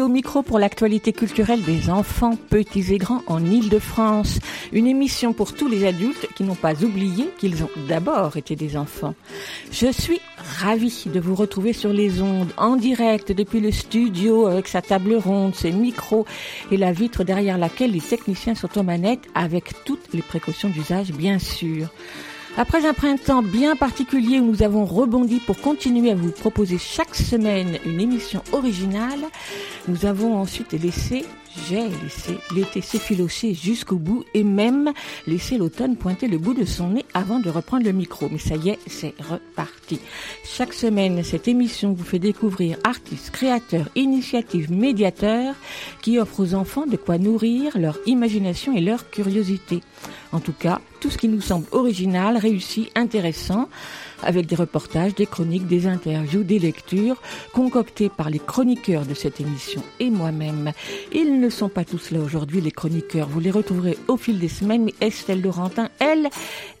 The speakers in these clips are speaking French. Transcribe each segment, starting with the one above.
Au micro pour l'actualité culturelle des enfants, petits et grands en Ile-de-France. Une émission pour tous les adultes qui n'ont pas oublié qu'ils ont d'abord été des enfants. Je suis ravie de vous retrouver sur les ondes, en direct depuis le studio avec sa table ronde, ses micros et la vitre derrière laquelle les techniciens sont aux manettes avec toutes les précautions d'usage bien sûr. Après un printemps bien particulier où nous avons rebondi pour continuer à vous proposer chaque semaine une émission originale, nous avons ensuite laissé, j'ai laissé l'été s'effilocher jusqu'au bout et même laissé l'automne pointer le bout de son nez avant de reprendre le micro. Mais ça y est, c'est reparti. Chaque semaine, cette émission vous fait découvrir artistes, créateurs, initiatives, médiateurs qui offrent aux enfants de quoi nourrir leur imagination et leur curiosité. En tout cas, tout ce qui nous semble original, réussi, intéressant, avec des reportages, des chroniques, des interviews, des lectures, concoctées par les chroniqueurs de cette émission et moi-même. Ils ne sont pas tous là aujourd'hui, les chroniqueurs. Vous les retrouverez au fil des semaines, mais Estelle Laurentin, elle,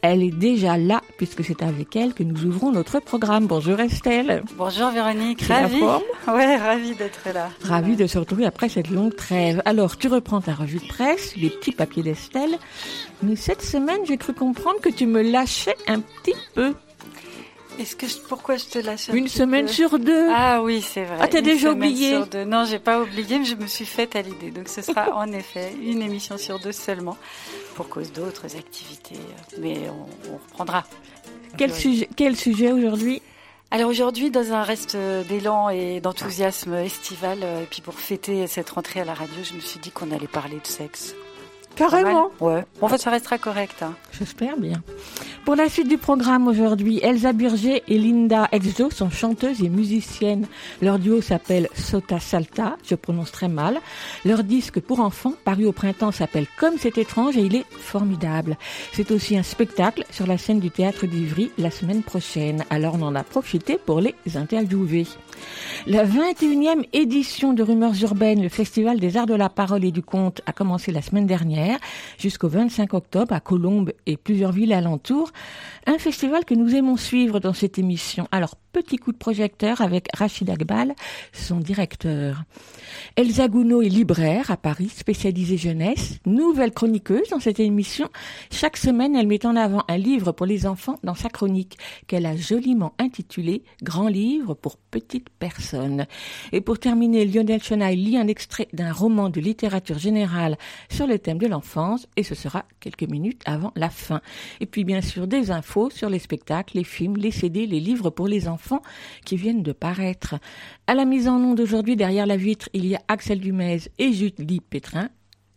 elle est déjà là, puisque c'est avec elle que nous ouvrons notre programme. Bonjour Estelle. Bonjour Véronique, ravie. Ouais, ravie d'être là. Ravie de se retrouver après cette longue trêve. Alors, tu reprends ta revue de presse, les petits papiers d'Estelle. Mais cette semaine, j'ai cru comprendre que tu me lâchais un petit peu. Est-ce que je- pourquoi je te lâche un Une semaine peu sur deux. Ah oui, c'est vrai. Ah, t'as déjà oublié. sur deux. Non, j'ai pas oublié, mais je me suis faite à l'idée. Donc ce sera en effet une émission sur deux seulement, pour cause d'autres activités. Mais on, on reprendra. Quel, Oui. sujet, quel sujet aujourd'hui? Alors aujourd'hui, dans un reste d'élan et d'enthousiasme estival, euh, et puis pour fêter cette rentrée à la radio, je me suis dit qu'on allait parler de sexe. Carrément. Ouais. Bon, en fait, ça restera correct. Hein. J'espère bien. Pour la suite du programme aujourd'hui, Elsa Burger et Linda Exo sont chanteuses et musiciennes. Leur duo s'appelle Sota Salta, je prononce très mal. Leur disque pour enfants, paru au printemps, s'appelle Comme c'est étrange et il est formidable. C'est aussi un spectacle sur la scène du théâtre d'Ivry la semaine prochaine. Alors on en a profité pour les interviewer. La 21e édition de Rumeurs urbaines, le Festival des arts de la parole et du conte, a commencé la semaine dernière jusqu'au 25 octobre à Colombes et plusieurs villes alentours. Un festival que nous aimons suivre dans cette émission. Alors, petit coup de projecteur avec Rachid Agbal, son directeur. Elsa Gounod est libraire à Paris, spécialisée jeunesse, nouvelle chroniqueuse dans cette émission. Chaque semaine, elle met en avant un livre pour les enfants dans sa chronique, qu'elle a joliment intitulée Grand livre pour petites personnes. Et pour terminer, Lionel Chenaille lit un extrait d'un roman de littérature générale sur le thème de l'enfance, et ce sera quelques minutes avant la fin. Et puis, bien sûr, des infos sur les spectacles, les films, les CD, les livres pour les enfants qui viennent de paraître. À la mise en onde d'aujourd'hui, derrière la vitre, il y a Axel Dumez et Julie Pétrin.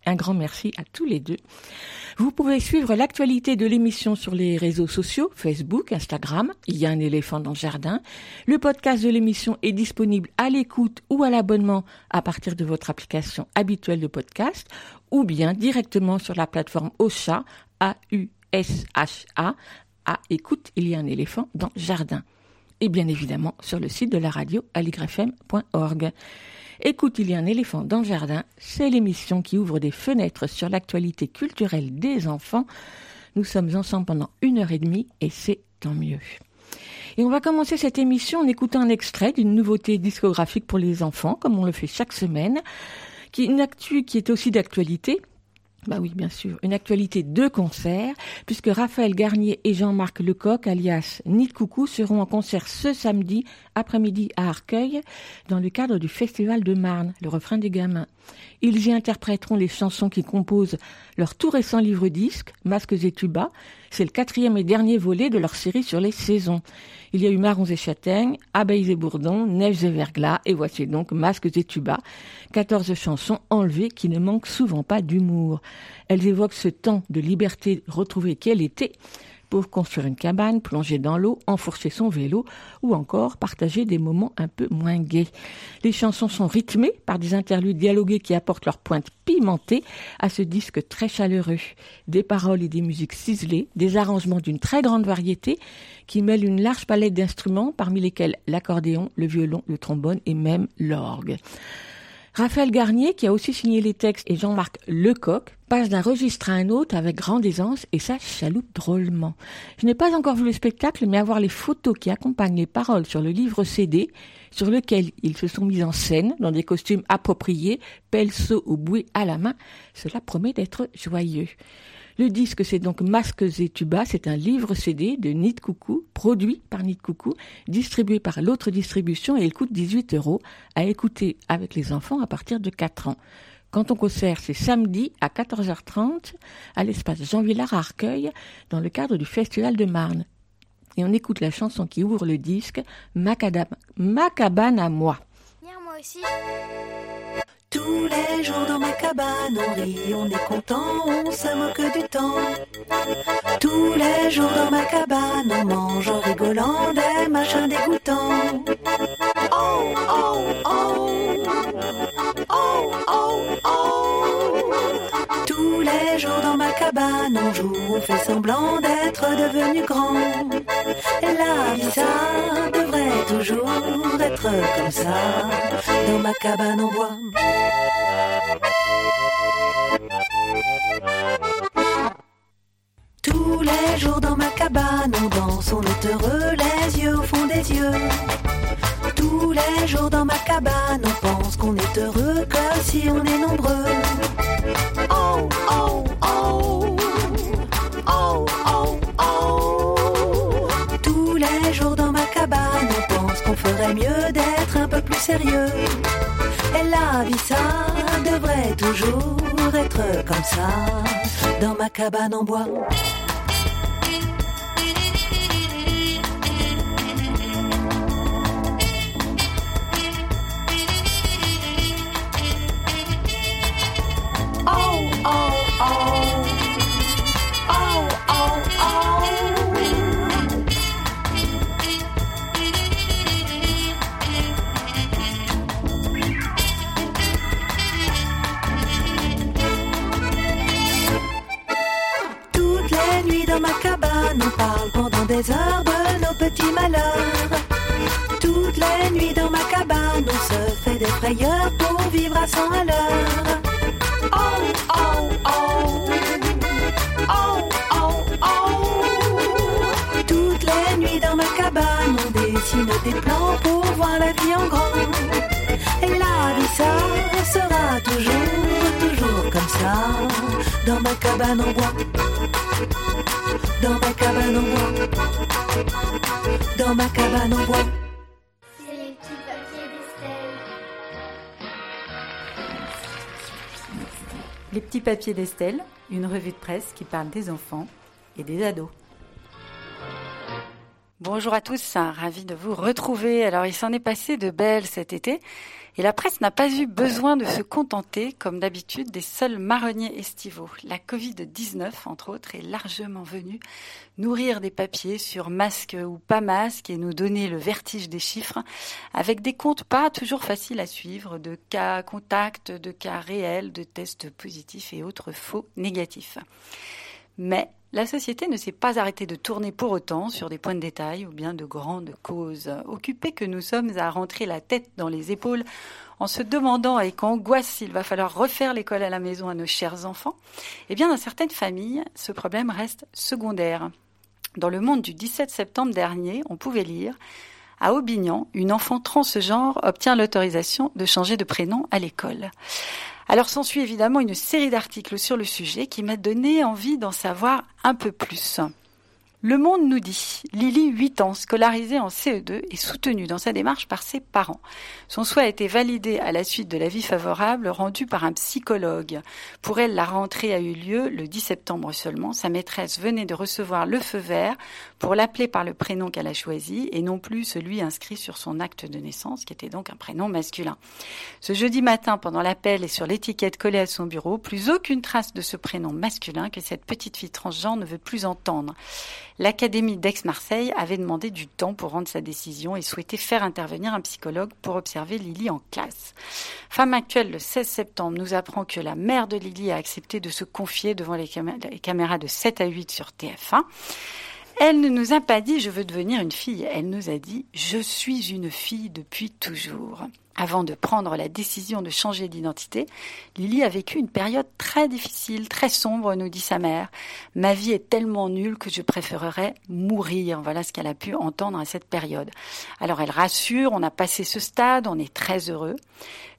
Un grand merci à tous les deux. Vous pouvez suivre l'actualité de l'émission sur les réseaux sociaux, Facebook, Instagram. Il y a un éléphant dans le jardin. Le podcast de l'émission est disponible à l'écoute ou à l'abonnement à partir de votre application habituelle de podcast ou bien directement sur la plateforme Ocha, A-U-S-H-A. À écoute, il y a un éléphant dans le jardin. Et bien évidemment sur le site de la radio aligrefm.org. Écoute, il y a un éléphant dans le jardin, c'est l'émission qui ouvre des fenêtres sur l'actualité culturelle des enfants. Nous sommes ensemble pendant une heure et demie et c'est tant mieux. Et on va commencer cette émission en écoutant un extrait d'une nouveauté discographique pour les enfants, comme on le fait chaque semaine, qui est aussi d'actualité. Bah oui, bien sûr, une actualité de concert, puisque Raphaël Garnier et Jean-Marc Lecoq, alias Nid Coucou, seront en concert ce samedi après-midi à Arcueil, dans le cadre du Festival de Marne, le refrain des gamins. Ils y interpréteront les chansons qui composent leur tout récent livre-disque, Masques et Tuba. C'est le quatrième et dernier volet de leur série sur les saisons. Il y a eu Marrons et Châtaignes, Abeilles et Bourdons, Neiges et Verglas, et voici donc Masques et Tuba. 14 chansons enlevées qui ne manquent souvent pas d'humour. Elles évoquent ce temps de liberté retrouvée quel été pour construire une cabane, plonger dans l'eau, enfourcher son vélo ou encore partager des moments un peu moins gais. Les chansons sont rythmées par des interludes dialogués qui apportent leur pointe pimentée à ce disque très chaleureux. Des paroles et des musiques ciselées, des arrangements d'une très grande variété qui mêlent une large palette d'instruments parmi lesquels l'accordéon, le violon, le trombone et même l'orgue. Raphaël Garnier, qui a aussi signé les textes, et Jean-Marc Lecoq, passe d'un registre à un autre avec grande aisance et ça chaloupe drôlement. Je n'ai pas encore vu le spectacle, mais avoir les photos qui accompagnent les paroles sur le livre CD, sur lequel ils se sont mis en scène dans des costumes appropriés, pelso ou bouée à la main, cela promet d'être joyeux. Le disque, c'est donc Masques et Tuba. C'est un livre CD de Nid Coucou, produit par Nid Coucou, distribué par l'autre distribution et il coûte 18 euros à écouter avec les enfants à partir de 4 ans. Quand on concert, c'est samedi à 14h30 à l'espace Jean Villard à Arcueil dans le cadre du Festival de Marne. Et on écoute la chanson qui ouvre le disque, Macabane à moi. Tous les jours dans ma cabane, on rit, on est content, on se moque du temps. Tous les jours dans ma cabane, on mange en rigolant des machins dégoûtants. Oh, oh, oh, oh, oh, oh. Tous les jours dans ma cabane, on joue, on fait semblant d'être devenu grand. La toujours être comme ça, dans ma cabane en bois. Tous les jours dans ma cabane, on danse, on est heureux, les yeux au fond des yeux. Tous les jours dans ma cabane, on pense qu'on est heureux que si on est nombreux. Oh, oh, oh, oh, oh, oh. Tous les jours dans ferait mieux d'être un peu plus sérieux. Et la vie, ça devrait toujours être comme ça, dans ma cabane en bois. Oh, oh, oh. Cabane, on parle pendant des heures de nos petits malheurs. Toutes les nuits dans ma cabane, on se fait des frayeurs pour vivre à 100 à l'heure. Oh, oh, oh. Oh, oh, oh. Toutes les nuits dans ma cabane, on dessine des plans pour voir la vie en grand. Et la vie, ça sera toujours, toujours comme ça, dans ma cabane en bois. Dans ma cabane en bois. Dans ma cabane en bois. C'est les petits papiers d'Estelle. Les petits papiers d'Estelle, une revue de presse qui parle des enfants et des ados. Bonjour à tous, ravi de vous retrouver. Alors il s'en est passé de belles cet été et la presse n'a pas eu besoin de se contenter, comme d'habitude, des seuls marronniers estivaux. La Covid-19, entre autres, est largement venue nourrir des papiers sur masque ou pas masque et nous donner le vertige des chiffres avec des comptes pas toujours faciles à suivre de cas contacts, de cas réels, de tests positifs et autres faux négatifs. Mais la société ne s'est pas arrêtée de tourner pour autant sur des points de détail ou bien de grandes causes. Occupés que nous sommes à rentrer la tête dans les épaules en se demandant avec angoisse s'il va falloir refaire l'école à la maison à nos chers enfants, eh bien dans certaines familles, ce problème reste secondaire. Dans le monde du 17 septembre dernier, on pouvait lire à Aubignan, une enfant transgenre obtient l'autorisation de changer de prénom à l'école. Alors s'ensuit évidemment une série d'articles sur le sujet qui m'a donné envie d'en savoir un peu plus. Le Monde nous dit, Lily, 8 ans, scolarisée en CE2, est soutenue dans sa démarche par ses parents. Son souhait a été validé à la suite de l'avis favorable rendu par un psychologue. Pour elle, la rentrée a eu lieu le 10 septembre seulement. Sa maîtresse venait de recevoir le feu vert pour l'appeler par le prénom qu'elle a choisi et non plus celui inscrit sur son acte de naissance, qui était donc un prénom masculin. Ce jeudi matin, pendant l'appel et sur l'étiquette collée à son bureau, plus aucune trace de ce prénom masculin que cette petite fille transgenre ne veut plus entendre. L'Académie d'Aix-Marseille avait demandé du temps pour rendre sa décision et souhaitait faire intervenir un psychologue pour observer Lily en classe. Femme actuelle, le 16 septembre, nous apprend que la mère de Lily a accepté de se confier devant les, caméras de 7 à 8 sur TF1. Elle ne nous a pas dit je veux devenir une fille, elle nous a dit je suis une fille depuis toujours. Avant de prendre la décision de changer d'identité, Lily a vécu une période très difficile, très sombre, nous dit sa mère. Ma vie est tellement nulle que je préférerais mourir. Voilà ce qu'elle a pu entendre à cette période. Alors elle rassure, on a passé ce stade, on est très heureux.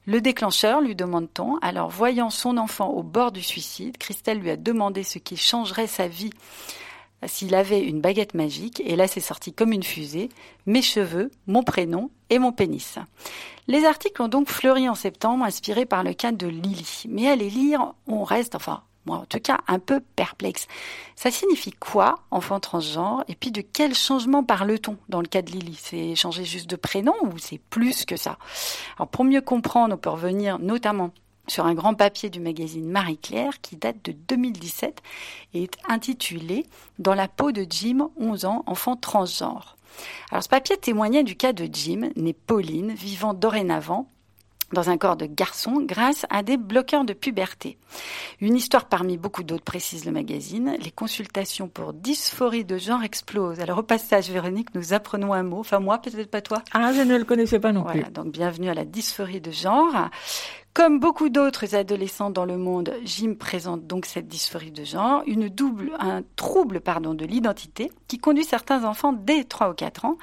Le déclencheur, lui demande-t-on. Alors voyant son enfant au bord du suicide, Christelle lui a demandé ce qui changerait sa vie s'il avait une baguette magique, et là c'est sorti comme une fusée, mes cheveux, mon prénom et mon pénis. Les articles ont donc fleuri en septembre, inspirés par le cas de Lily. Mais à les lire, on reste, enfin, moi en tout cas, un peu perplexe. Ça signifie quoi, enfant transgenre Et puis de quel changement parle-t-on dans le cas de Lily? C'est changer juste de prénom ou c'est plus que ça? Alors pour mieux comprendre, on peut revenir notamment sur un grand papier du magazine Marie-Claire qui date de 2017 et est intitulé Dans la peau de Jim, 11 ans, enfant transgenre. Alors ce papier témoignait du cas de Jim, né Pauline, vivant dorénavant dans un corps de garçon grâce à des bloqueurs de puberté. Une histoire parmi beaucoup d'autres, précise le magazine. Les consultations pour dysphorie de genre explosent. Alors au passage, Véronique, nous apprenons un mot. Enfin moi, peut-être pas toi. Ah, je ne le connaissais pas non Voilà, plus. donc bienvenue à la dysphorie de genre. Comme beaucoup d'autres adolescents dans le monde, Jim présente donc cette dysphorie de genre, une double, un trouble pardon, de l'identité qui conduit certains enfants dès 3 ou 4 ans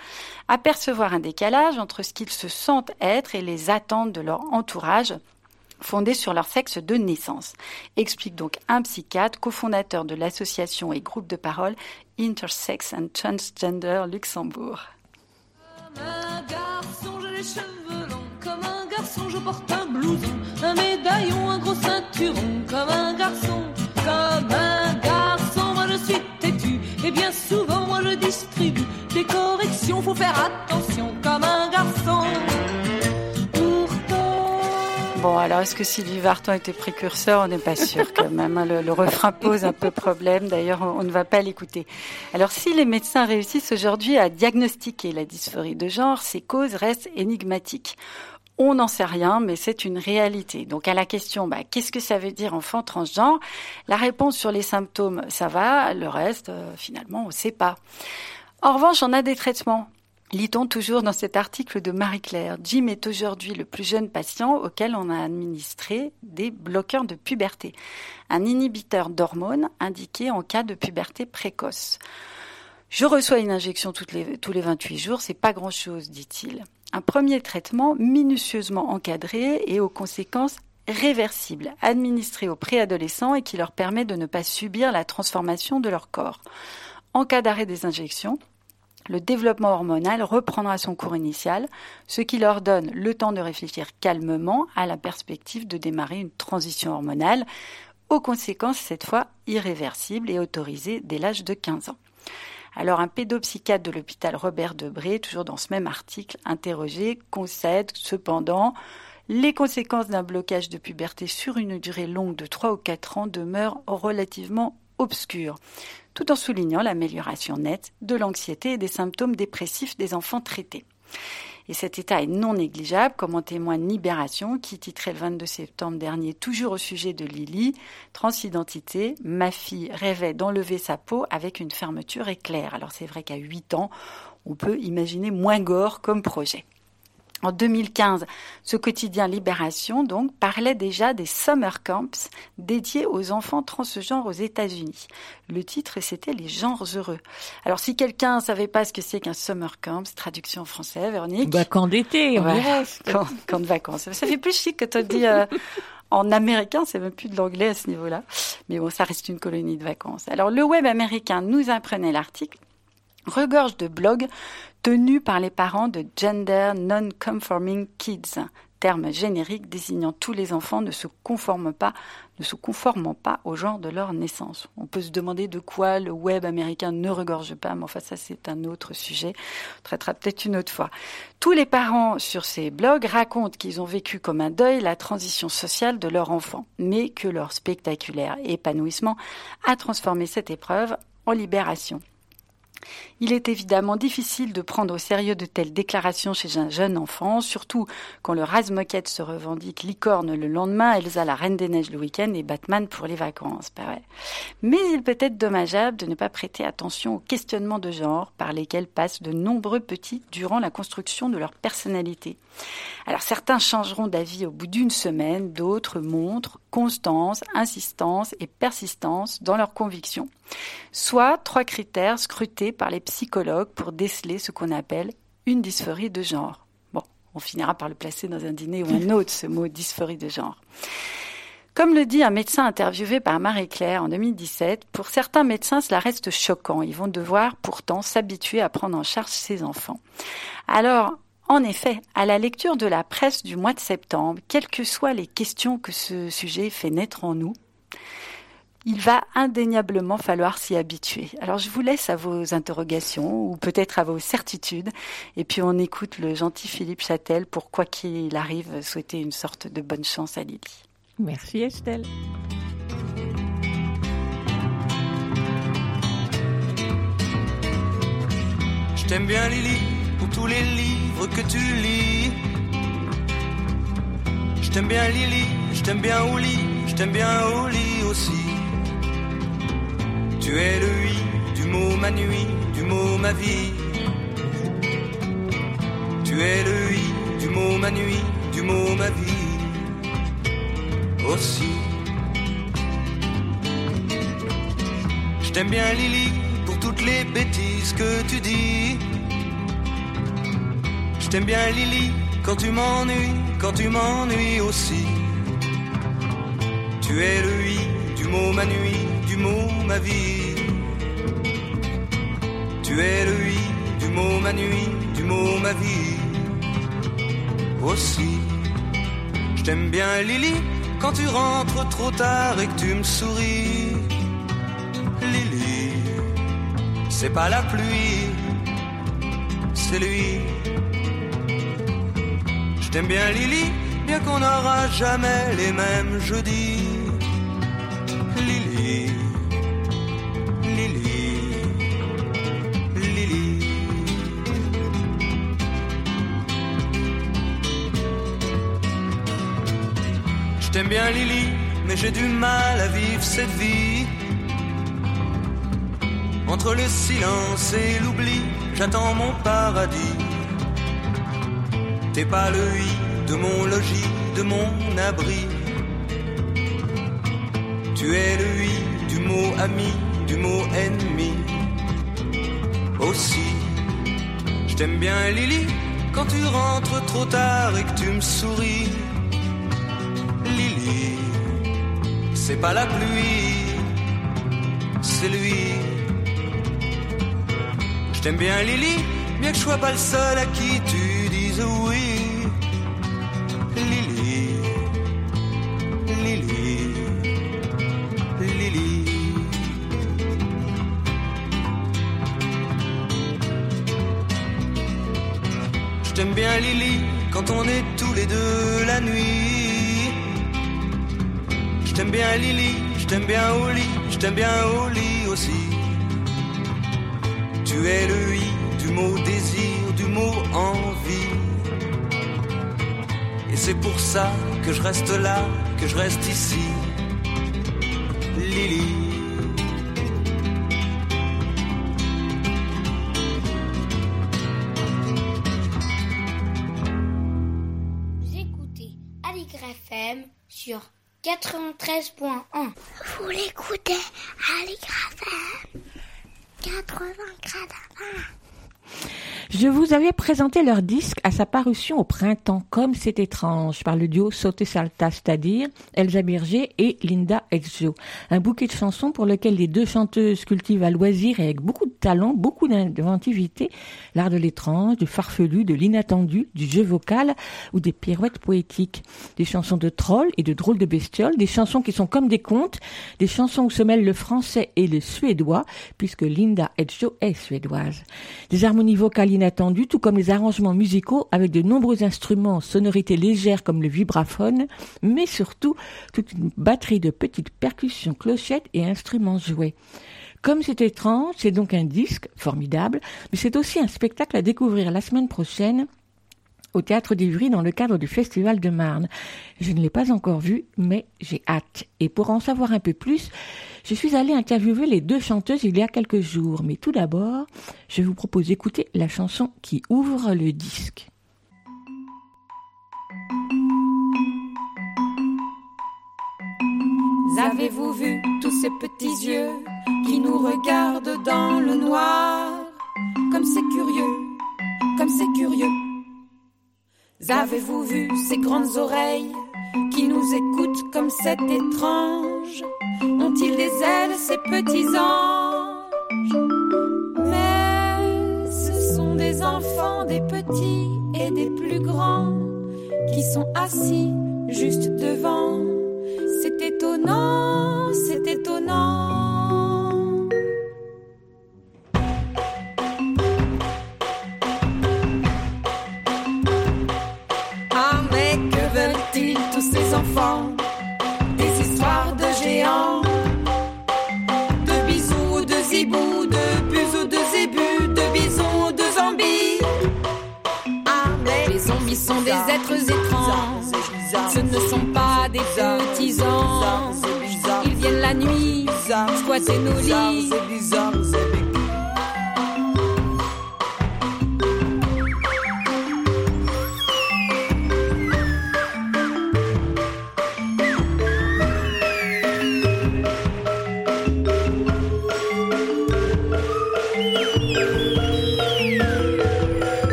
à percevoir un décalage entre ce qu'ils se sentent être et les attentes de leur entourage fondé sur leur sexe de naissance. Explique donc un psychiatre, cofondateur de l'association et groupe de parole Intersex and Transgender Luxembourg. Garçon, j'ai les cheveux longs. Comme un garçon, je porte un blouson, un médaillon, un gros ceinturon. Comme un garçon, comme un garçon, moi je suis têtu. Et bien souvent, moi je distribue des corrections. Faut faire attention, comme un garçon. Pourtant. Bon, alors est-ce que Sylvie Vartan était précurseur? On n'est pas sûr quand même. hein. Le, refrain pose un peu problème. D'ailleurs, on, on ne va pas l'écouter. Alors, si les médecins réussissent aujourd'hui à diagnostiquer la dysphorie de genre, ces causes restent énigmatiques. On n'en sait rien, mais c'est une réalité. Donc à la question, bah, qu'est-ce que ça veut dire enfant transgenre? La réponse sur les symptômes, ça va. Le reste, euh, finalement, on ne sait pas. En revanche, on a des traitements. Lit-on toujours dans cet article de Marie-Claire. Jim est aujourd'hui le plus jeune patient auquel on a administré des bloqueurs de puberté, un inhibiteur d'hormones indiqué en cas de puberté précoce. Je reçois une injection tous les 28 jours, c'est pas grand chose, dit-il. Un premier traitement minutieusement encadré et aux conséquences réversibles, administré aux préadolescents et qui leur permet de ne pas subir la transformation de leur corps. En cas d'arrêt des injections, le développement hormonal reprendra son cours initial, ce qui leur donne le temps de réfléchir calmement à la perspective de démarrer une transition hormonale, aux conséquences cette fois irréversibles et autorisées dès l'âge de 15 ans. Alors un pédopsychiatre de l'hôpital Robert Debré, toujours dans ce même article, interrogé, concède cependant les conséquences d'un blocage de puberté sur une durée longue de 3 ou 4 ans demeurent relativement obscures, tout en soulignant l'amélioration nette de l'anxiété et des symptômes dépressifs des enfants traités. Et cet état est non négligeable, comme en témoigne Libération, qui titrait le 22 septembre dernier, toujours au sujet de Lily, Transidentité, ma fille rêvait d'enlever sa peau avec une fermeture éclair. Alors c'est vrai qu'à 8 ans, on peut imaginer moins gore comme projet. En 2015, ce quotidien Libération donc parlait déjà des summer camps dédiés aux enfants transgenres aux États-Unis. Le titre c'était les genres heureux. Alors si quelqu'un savait pas ce que c'est qu'un summer camp, traduction en français, Véronique. Bah, camp d'été, Ouais, camp de vacances. Ça fait plus chic que tu dis euh, en américain, c'est même plus de l'anglais à ce niveau-là. Mais bon, ça reste une colonie de vacances. Alors le web américain nous apprenait l'article regorge de blogs tenus par les parents de gender non-conforming kids, terme générique désignant tous les enfants ne se conforment pas, ne se conformant pas au genre de leur naissance. On peut se demander de quoi le web américain ne regorge pas, mais enfin ça c'est un autre sujet. On traitera peut-être une autre fois. Tous les parents sur ces blogs racontent qu'ils ont vécu comme un deuil la transition sociale de leur enfant, mais que leur spectaculaire épanouissement a transformé cette épreuve en libération. Il est évidemment difficile de prendre au sérieux de telles déclarations chez un jeune enfant, surtout quand le rase-moquette se revendique licorne le lendemain, Elsa la reine des neiges le week-end et Batman pour les vacances. Bah. Mais il peut être dommageable de ne pas prêter attention aux questionnements de genre par lesquels passent de nombreux petits durant la construction de leur personnalité. Alors certains changeront d'avis au bout d'une semaine, d'autres montrent constance, insistance et persistance dans leurs convictions. Soit trois critères scrutés par les psychologues pour déceler ce qu'on appelle une dysphorie de genre. Bon, on finira par le placer dans un dîner ou un autre, ce mot dysphorie de genre. Comme le dit un médecin interviewé par Marie-Claire en 2017, pour certains médecins, cela reste choquant. Ils vont devoir pourtant s'habituer à prendre en charge ces enfants. Alors, en effet, à la lecture de la presse du mois de septembre, quelles que soient les questions que ce sujet fait naître en nous, il va indéniablement falloir s'y habituer. Alors je vous laisse à vos interrogations ou peut-être à vos certitudes et puis on écoute le gentil Philippe Châtel pour quoi qu'il arrive souhaiter une sorte de bonne chance à Lily. Merci Estelle. Je t'aime bien Lily pour tous les livres que tu lis. Je t'aime bien Lily, je t'aime bien au lit, je t'aime bien au lit aussi. Tu es le oui du mot ma nuit, du mot ma vie. Tu es le oui du mot ma nuit, du mot ma vie aussi. Je t'aime bien Lily pour toutes les bêtises que tu dis. Je t'aime bien Lily quand tu m'ennuies, quand tu m'ennuies aussi. Tu es le oui mot ma nuit, du mot ma vie. Tu es le oui du mot ma nuit, du mot ma vie aussi. Je t'aime bien Lily quand tu rentres trop tard et que tu me souris. Lily, c'est pas la pluie, c'est lui. Je t'aime bien Lily, bien qu'on n'aura jamais les mêmes jeudis. Je t'aime bien Lily, mais j'ai du mal à vivre cette vie. Entre le silence et l'oubli, j'attends mon paradis. T'es pas le oui de mon logis, de mon abri. Tu es le oui du mot ami, du mot ennemi. Aussi, je t'aime bien Lily, quand tu rentres trop tard et que tu me souris. C'est pas la pluie, c'est lui. Je t'aime bien Lily, bien que je sois pas le seul à qui tu dises oui. Lily, Lily, Lily. Je t'aime bien Lily quand on est tous les deux la nuit. Bien Lily, je t'aime bien au lit, je t'aime bien au lit aussi. Tu es le oui du mot désir, du mot envie. Et c'est pour ça que je reste là, que je reste ici. 93.1. Vous l'écoutez Aligre FM 80 gradins. Je vous avais présenté leur disque à sa parution au printemps, comme c'est étrange, par le duo Sauté Salta, c'est-à-dire Elsa Birger et Linda Exjo. Un bouquet de chansons pour lequel les deux chanteuses cultivent à loisir et avec beaucoup de talent, beaucoup d'inventivité, l'art de l'étrange, du farfelu, de l'inattendu, du jeu vocal ou des pirouettes poétiques. Des chansons de trolls et de drôles de bestioles, des chansons qui sont comme des contes, des chansons où se mêlent le français et le suédois, puisque Linda Exjo est suédoise. Des harmonies vocales tout comme les arrangements musicaux avec de nombreux instruments, sonorités légères comme le vibraphone, mais surtout toute une batterie de petites percussions, clochettes et instruments joués. Comme c'est étrange, c'est donc un disque formidable, mais c'est aussi un spectacle à découvrir la semaine prochaine au Théâtre d'Ivry dans le cadre du Festival de Marne. Je ne l'ai pas encore vu, mais j'ai hâte. Et pour en savoir un peu plus, je suis allée interviewer les deux chanteuses il y a quelques jours. Mais tout d'abord, je vous propose d'écouter la chanson qui ouvre le disque. Avez-vous vu tous ces petits yeux qui nous regardent dans le noir? Comme c'est curieux, comme c'est curieux. Avez-vous vu ces grandes oreilles qui nous écoutent comme c'est étrange? Ont-ils des ailes ces petits anges? Mais ce sont des enfants, des petits et des plus grands qui sont assis juste devant. C'est étonnant, c'est étonnant. Ce ne sont pas des petits anges Ils viennent la nuit. Squatter nos lits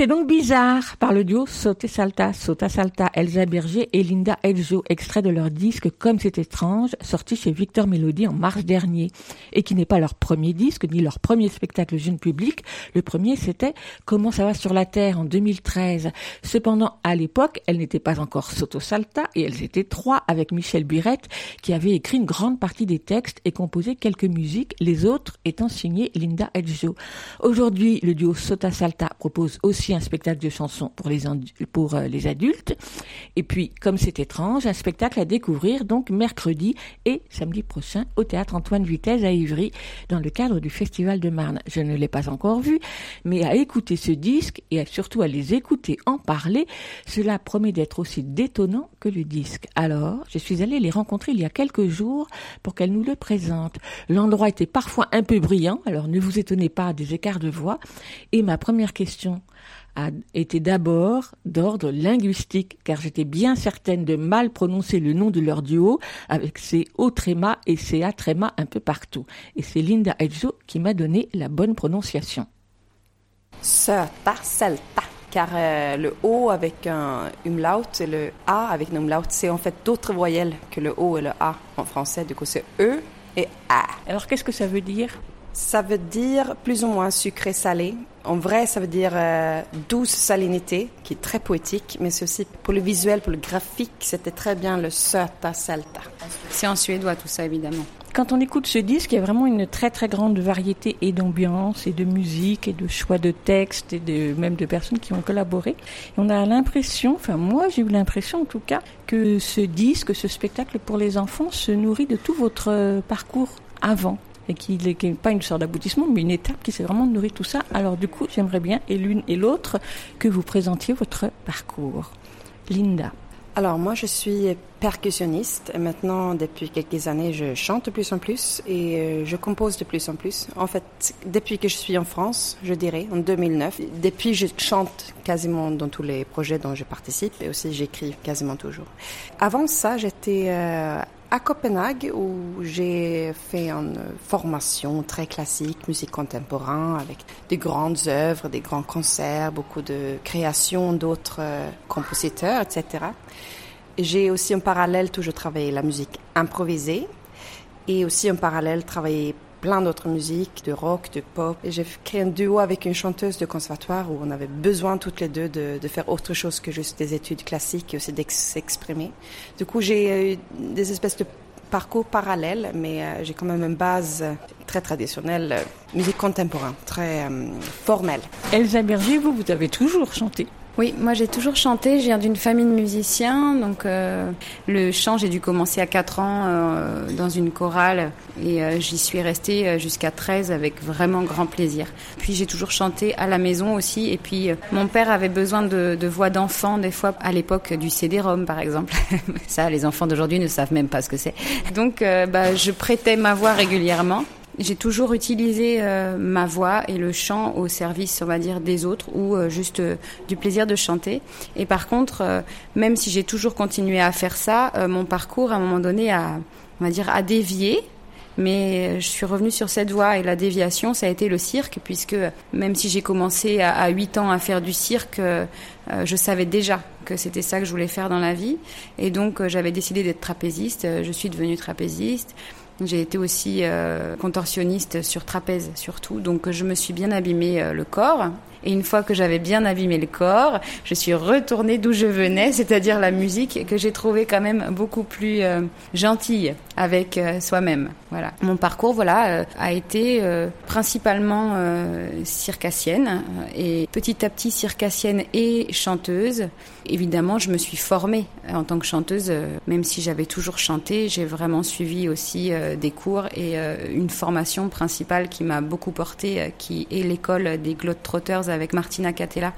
C'était donc bizarre par le duo Sauté Salta, Sota Salta, Elsa Berger et Linda Eljo, extrait de leur disque Comme c'est étrange, sorti chez Victor Melody en mars dernier, et qui n'est pas leur premier disque ni leur premier spectacle jeune public. Le premier c'était Comment ça va sur la terre en 2013. Cependant, à l'époque, elles n'étaient pas encore Soto Salta et elles étaient trois avec Michel Burette qui avait écrit une grande partie des textes et composé quelques musiques, les autres étant signées Linda Eljo. Aujourd'hui, le duo Sota Salta propose aussi un spectacle de chansons pour les, pour euh, les adultes. Et puis, comme c'est étrange, un spectacle à découvrir donc mercredi et samedi prochain au théâtre Antoine Vitesse à Ivry dans le cadre du Festival de Marne. Je ne l'ai pas encore vu, mais à écouter ce disque et surtout à les écouter en parler, cela promet d'être aussi détonnant que le disque. Alors, je suis allée les rencontrer il y a quelques jours pour qu'elles nous le présentent. L'endroit était parfois un peu brillant, alors ne vous étonnez pas des écarts de voix. Et ma première question a été d'abord d'ordre linguistique, car j'étais bien certaine de mal prononcer le nom de leur duo avec ces O tréma et ces A tréma un peu partout. Et c'est Linda Edjo qui m'a donné la bonne prononciation. Söta, sälta. Car euh, le O avec un umlaut et le A avec un umlaut, c'est en fait d'autres voyelles que le O et le A en français. Du coup, c'est E et A. Alors qu'est-ce que ça veut dire? Ça veut dire plus ou moins sucré-salé. En vrai, ça veut dire euh, douce salinité, qui est très poétique, mais c'est aussi pour le visuel, pour le graphique, c'était très bien le söta, sälta. C'est en suédois tout ça évidemment. Quand on écoute ce disque, il y a vraiment une très très grande variété et d'ambiance et de musique et de choix de textes et de, même de personnes qui ont collaboré. Et on a l'impression, enfin moi j'ai eu l'impression en tout cas, que ce disque, ce spectacle pour les enfants se nourrit de tout votre euh, parcours avant et qu'il n'est pas une sorte d'aboutissement, mais une étape qui s'est vraiment nourrie tout ça. Alors du coup, j'aimerais bien, et l'une et l'autre, que vous présentiez votre parcours. Linda. Alors moi, je suis percussionniste. Maintenant, depuis quelques années, je chante de plus en plus et euh, je compose de plus en plus. En fait, depuis que je suis en France, je dirais, en 2009, depuis je chante quasiment dans tous les projets dont je participe et aussi j'écris quasiment toujours. Avant ça, j'étais euh, à Copenhague où j'ai fait une formation très classique, musique contemporaine, avec de grandes œuvres, des grands concerts, beaucoup de créations d'autres euh, compositeurs, etc. J'ai aussi en parallèle toujours travaillé la musique improvisée et aussi en parallèle travaillé plein d'autres musiques, de rock, de pop. Et j'ai créé un duo avec une chanteuse de conservatoire où on avait besoin toutes les deux de, faire autre chose que juste des études classiques et aussi d'exprimer. Du coup, j'ai eu des espèces de parcours parallèles, mais euh, j'ai quand même une base très traditionnelle, euh, musique contemporaine, très euh, formelle. Elsa Berger, vous, vous avez toujours chanté. Oui, moi j'ai toujours chanté, je viens d'une famille de musiciens, donc euh, le chant j'ai dû commencer à 4 ans euh, dans une chorale et euh, j'y suis restée jusqu'à 13 avec vraiment grand plaisir. Puis j'ai toujours chanté à la maison aussi et puis mon père avait besoin de, voix d'enfant des fois à l'époque du CD-ROM par exemple. Ça les enfants d'aujourd'hui ne savent même pas ce que c'est. Donc bah, je prêtais ma voix régulièrement j'ai toujours utilisé euh, ma voix et le chant au service, on va dire, des autres ou euh, juste euh, du plaisir de chanter. Et par contre, euh, même si j'ai toujours continué à faire ça, euh, mon parcours, à un moment donné, a, on va dire, a dévié. Mais je suis revenue sur cette voie et la déviation, ça a été le cirque, puisque même si j'ai commencé à, à 8 ans à faire du cirque, je savais déjà que c'était ça que je voulais faire dans la vie. Et donc, j'avais décidé d'être trapéziste. Je suis devenue trapéziste. J'ai été aussi euh, contorsionniste sur trapèze surtout, donc je me suis bien abîmé euh, le corps. Et une fois que j'avais bien abîmé le corps, je suis retournée d'où je venais, c'est-à-dire la musique que j'ai trouvée quand même beaucoup plus euh, gentille avec euh, soi-même. Voilà. Mon parcours, voilà, euh, a été euh, principalement circassienne et petit à petit circassienne et chanteuse. Évidemment, je me suis formée en tant que chanteuse, même si j'avais toujours chanté, j'ai vraiment suivi aussi des cours et une formation principale qui m'a beaucoup portée, qui est l'école des Globetrotters avec Martina Catella,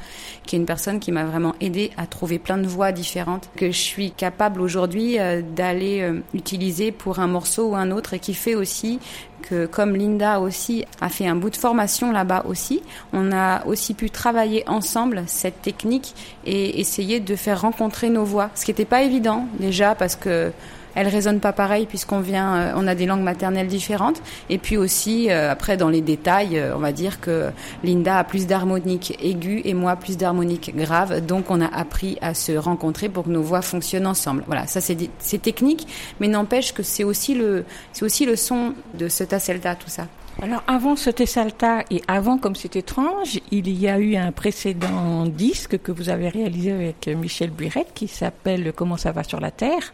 qui est une personne qui m'a vraiment aidée à trouver plein de voix différentes que je suis capable aujourd'hui euh, d'aller euh, utiliser pour un morceau ou un autre et qui fait aussi que comme Linda aussi a fait un bout de formation là-bas aussi, on a aussi pu travailler ensemble cette technique et essayer de faire rencontrer nos voix, ce qui n'était pas évident déjà parce que elles résonnent pas pareil puisqu'on vient, euh, on a des langues maternelles différentes. Et puis aussi, euh, après dans les détails, euh, on va dire que Linda a plus d'harmoniques aiguës et moi plus d'harmoniques graves. Donc on a appris à se rencontrer pour que nos voix fonctionnent ensemble. Voilà, ça c'est technique, mais n'empêche que c'est aussi le, c'est aussi le son de ce tasselta tout ça. Alors avant ce Tessalta et avant Comme c'est étrange, il y a eu un précédent disque que vous avez réalisé avec Michel Buirette qui s'appelle Comment ça va sur la Terre.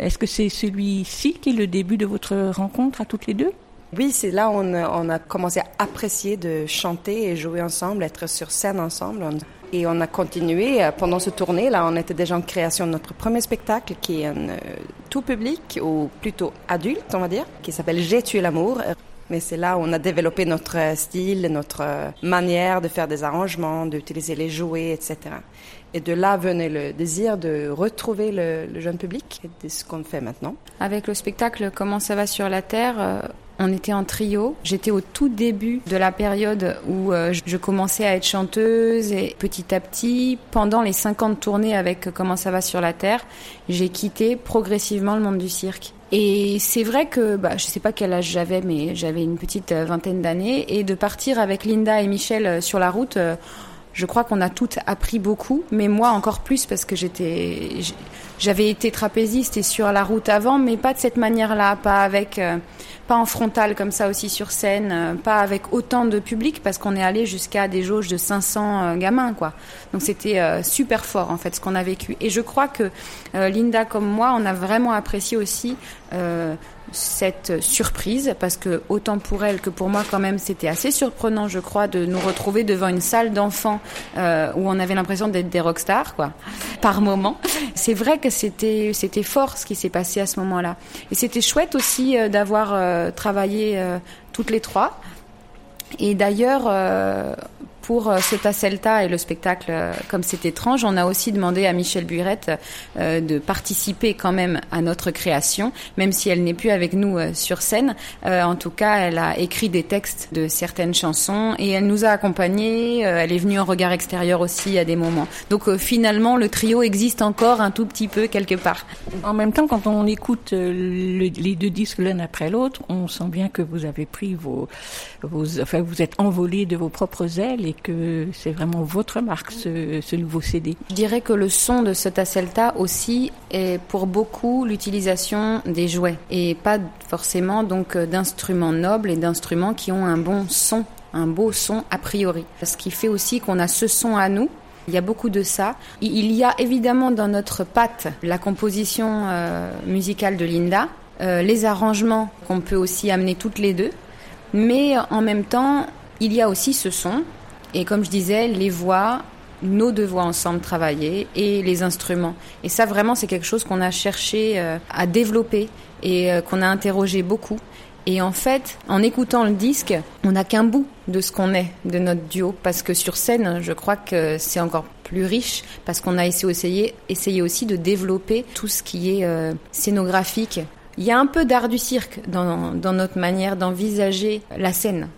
Est-ce que c'est celui-ci qui est le début de votre rencontre à toutes les deux? Oui, c'est là où on, a- commencé à apprécier de chanter et jouer ensemble, être sur scène ensemble. Et on a continué euh, pendant ce tournée. Là, on était déjà en création de notre premier spectacle qui est un euh, tout public, ou plutôt adulte, on va dire, qui s'appelle J'ai tué l'amour. Mais c'est là où on a développé notre euh, style, notre manière de faire des arrangements, d'utiliser les jouets, etc. Et de là venait le désir de retrouver le, jeune public, et c'est ce qu'on fait maintenant. Avec le spectacle Comment ça va sur la Terre, euh, on était en trio. J'étais au tout début de la période où euh, je commençais à être chanteuse et petit à petit, pendant les 50 tournées avec Comment ça va sur la Terre, j'ai quitté progressivement le monde du cirque. Et c'est vrai que, bah, je sais pas quel âge j'avais, mais j'avais une petite euh, vingtaine d'années, et de partir avec Linda et Michel euh, sur la route, euh, je crois qu'on a toutes appris beaucoup, mais moi encore plus parce que j'étais, j'avais été trapéziste et sur la route avant, mais pas de cette manière-là, pas avec, euh, pas en frontal comme ça aussi sur scène, euh, pas avec autant de public parce qu'on est allé jusqu'à des jauges de 500 euh, gamins, quoi. Donc c'était super fort en fait ce qu'on a vécu. Et je crois que Linda comme moi, on a vraiment apprécié aussi cette surprise parce que autant pour elle que pour moi quand même c'était assez surprenant je crois de nous retrouver devant une salle d'enfants euh, où on avait l'impression d'être des rockstars quoi par moment. C'est vrai que c'était c'était fort ce qui s'est passé à ce moment-là. Et c'était chouette aussi euh, d'avoir euh, travaillé toutes les trois. Et d'ailleurs, pour euh, Sota Celta et le spectacle euh, Comme c'est étrange, on a aussi demandé à Michel Burette euh, de participer quand même à notre création, même si elle n'est plus avec nous sur scène. En tout cas, elle a écrit des textes de certaines chansons et elle nous a accompagnés. Elle est venue en regard extérieur aussi à des moments. Donc finalement, le trio existe encore un tout petit peu quelque part. En même temps, quand on écoute le- les deux disques l'un après l'autre, on sent bien que vous avez pris vos, vos, enfin, vous êtes envolé de vos propres ailes et que c'est vraiment votre marque, ce, ce nouveau CD. Je dirais que le son de Sota Celta aussi est pour beaucoup l'utilisation des jouets et pas forcément donc euh, d'instruments nobles et d'instruments qui ont un bon son, un beau son a priori. Ce qui fait aussi qu'on a ce son à nous. Il y a beaucoup de ça. Il il y a évidemment dans notre patte la composition euh, musicale de Linda, euh, les arrangements qu'on peut aussi amener toutes les deux, mais en même temps, il y a aussi ce son et comme je disais, les voix, nos deux voix ensemble travailler et les instruments. Et ça, vraiment, c'est quelque chose qu'on a cherché euh, à développer et euh, qu'on a interrogé beaucoup. Et en fait, en écoutant le disque, on n'a qu'un bout de ce qu'on est, de notre duo. Parce que sur scène, je crois que c'est encore plus riche, parce qu'on a essayé, aussi de développer tout ce qui est euh, scénographique. Il y a un peu d'art du cirque dans notre manière d'envisager la scène.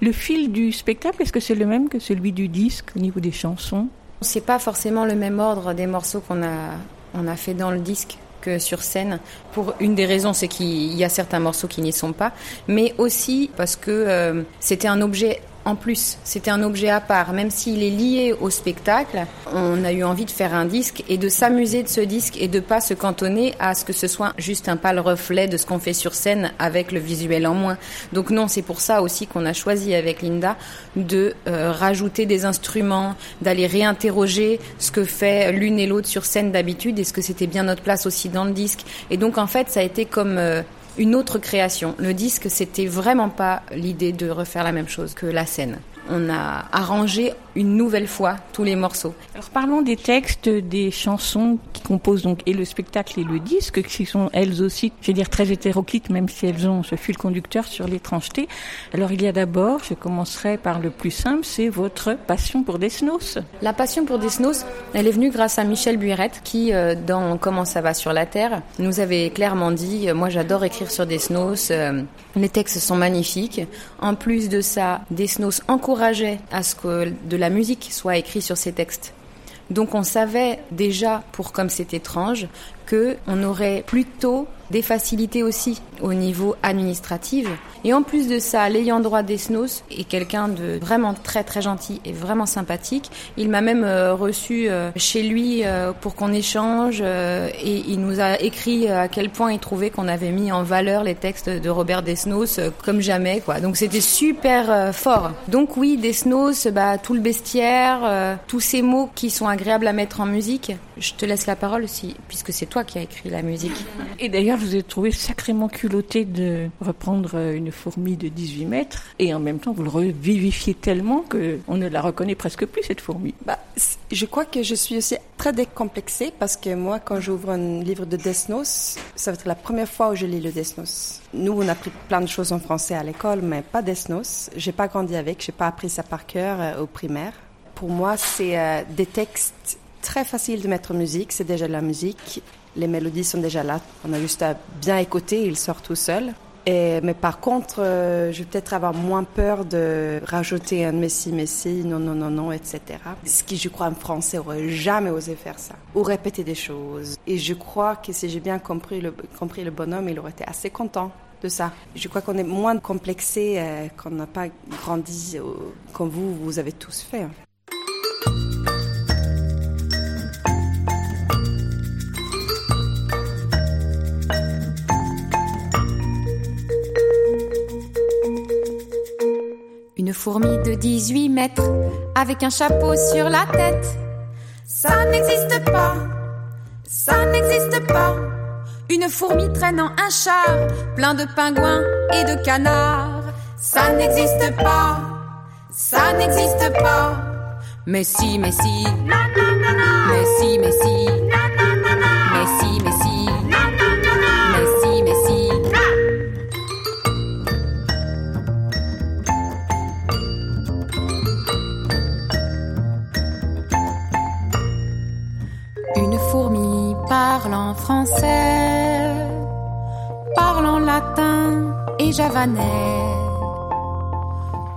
Le fil du spectacle, est-ce que c'est le même que celui du disque au niveau des chansons? C'est pas forcément le même ordre des morceaux qu'on a, on a fait dans le disque que sur scène. Pour une des raisons, c'est qu'il y a certains morceaux qui n'y sont pas, mais aussi parce que euh, c'était un objet en plus, c'était un objet à part, même s'il est lié au spectacle. On a eu envie de faire un disque et de s'amuser de ce disque et de pas se cantonner à ce que ce soit juste un pâle reflet de ce qu'on fait sur scène avec le visuel en moins. Donc non, c'est pour ça aussi qu'on a choisi avec Linda de euh, rajouter des instruments, d'aller réinterroger ce que fait l'une et l'autre sur scène d'habitude. Est-ce que c'était bien notre place aussi dans le disque Et donc en fait, ça a été comme euh, une autre création. Le disque, c'était vraiment pas l'idée de refaire la même chose que la scène. On a arrangé une nouvelle fois tous les morceaux. Alors parlons des textes des chansons qui composent donc et le spectacle et le disque, qui sont elles aussi, je vais dire très hétéroclites, même si elles ont ce fil conducteur sur l'étrangeté. Alors il y a d'abord, je commencerai par le plus simple, c'est votre passion pour Desnos. La passion pour Desnos, elle est venue grâce à Michel Buirette qui, euh, dans Comment ça va sur la Terre, nous avait clairement dit euh, Moi j'adore écrire sur Desnos, euh, les textes sont magnifiques. En plus de ça, Desnos encourageait à ce que de la musique soit écrite sur ces textes. Donc on savait déjà, pour Comme c'est étrange, que on aurait plutôt des facilités aussi au niveau administratif. Et en plus de ça, l'ayant droit d'Esnos est quelqu'un de vraiment très très gentil et vraiment sympathique. Il m'a même euh, reçu euh, chez lui euh, pour qu'on échange et il nous a écrit à quel point il trouvait qu'on avait mis en valeur les textes de Robert Desnos comme jamais quoi. Donc c'était super fort. Donc oui, Desnos, bah, tout le bestiaire, tous ces mots qui sont agréables à mettre en musique. Je te laisse la parole aussi, puisque c'est toi qui as écrit la musique. Et d'ailleurs, vous ai trouvé sacrément culotté de reprendre euh, une fourmi de 18 mètres et en même temps, vous le revivifiez tellement que on ne la reconnaît presque plus, cette fourmi. Bah, je crois que je suis aussi très décomplexée parce que moi, quand j'ouvre un livre de Desnos, ça va être la première fois où je lis le Desnos. Nous, on a appris plein de choses en français à l'école, mais pas Desnos. J'ai pas grandi avec, j'ai pas appris ça par cœur euh, au primaire. Pour moi, c'est euh, des textes très faciles de mettre en musique. C'est déjà de la musique. Les mélodies sont déjà là. On a juste à bien écouter, ils sortent tout seuls. Et, mais par contre, euh, je vais peut-être avoir moins peur de rajouter un Messi, Messi, non, non, non, non, etc. Ce qui, je crois, un Français aurait jamais osé faire ça. Ou répéter des choses. Et je crois que si j'ai bien compris le, compris le bonhomme, il aurait été assez content de ça. Je crois qu'on est moins complexé euh, qu'on n'a pas grandi comme vous, vous avez tous fait. hein. Une fourmi de 18 mètres avec un chapeau sur la tête. Ça n'existe pas, ça n'existe pas. Une fourmi traînant un char plein de pingouins et de canards. Ça n'existe pas, ça n'existe pas. Mais si, mais si, mais si, mais si, parlant français, parlant latin et javanais.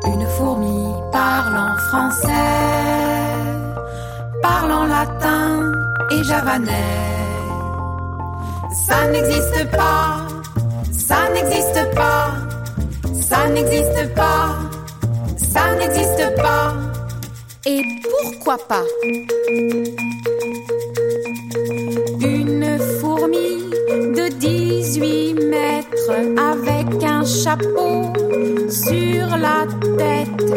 Une fourmi parlant français, parlant latin et javanais. Ça n'existe pas, ça n'existe pas, ça n'existe pas, ça n'existe pas. Et pourquoi pas? 18 mètres avec un chapeau sur la tête.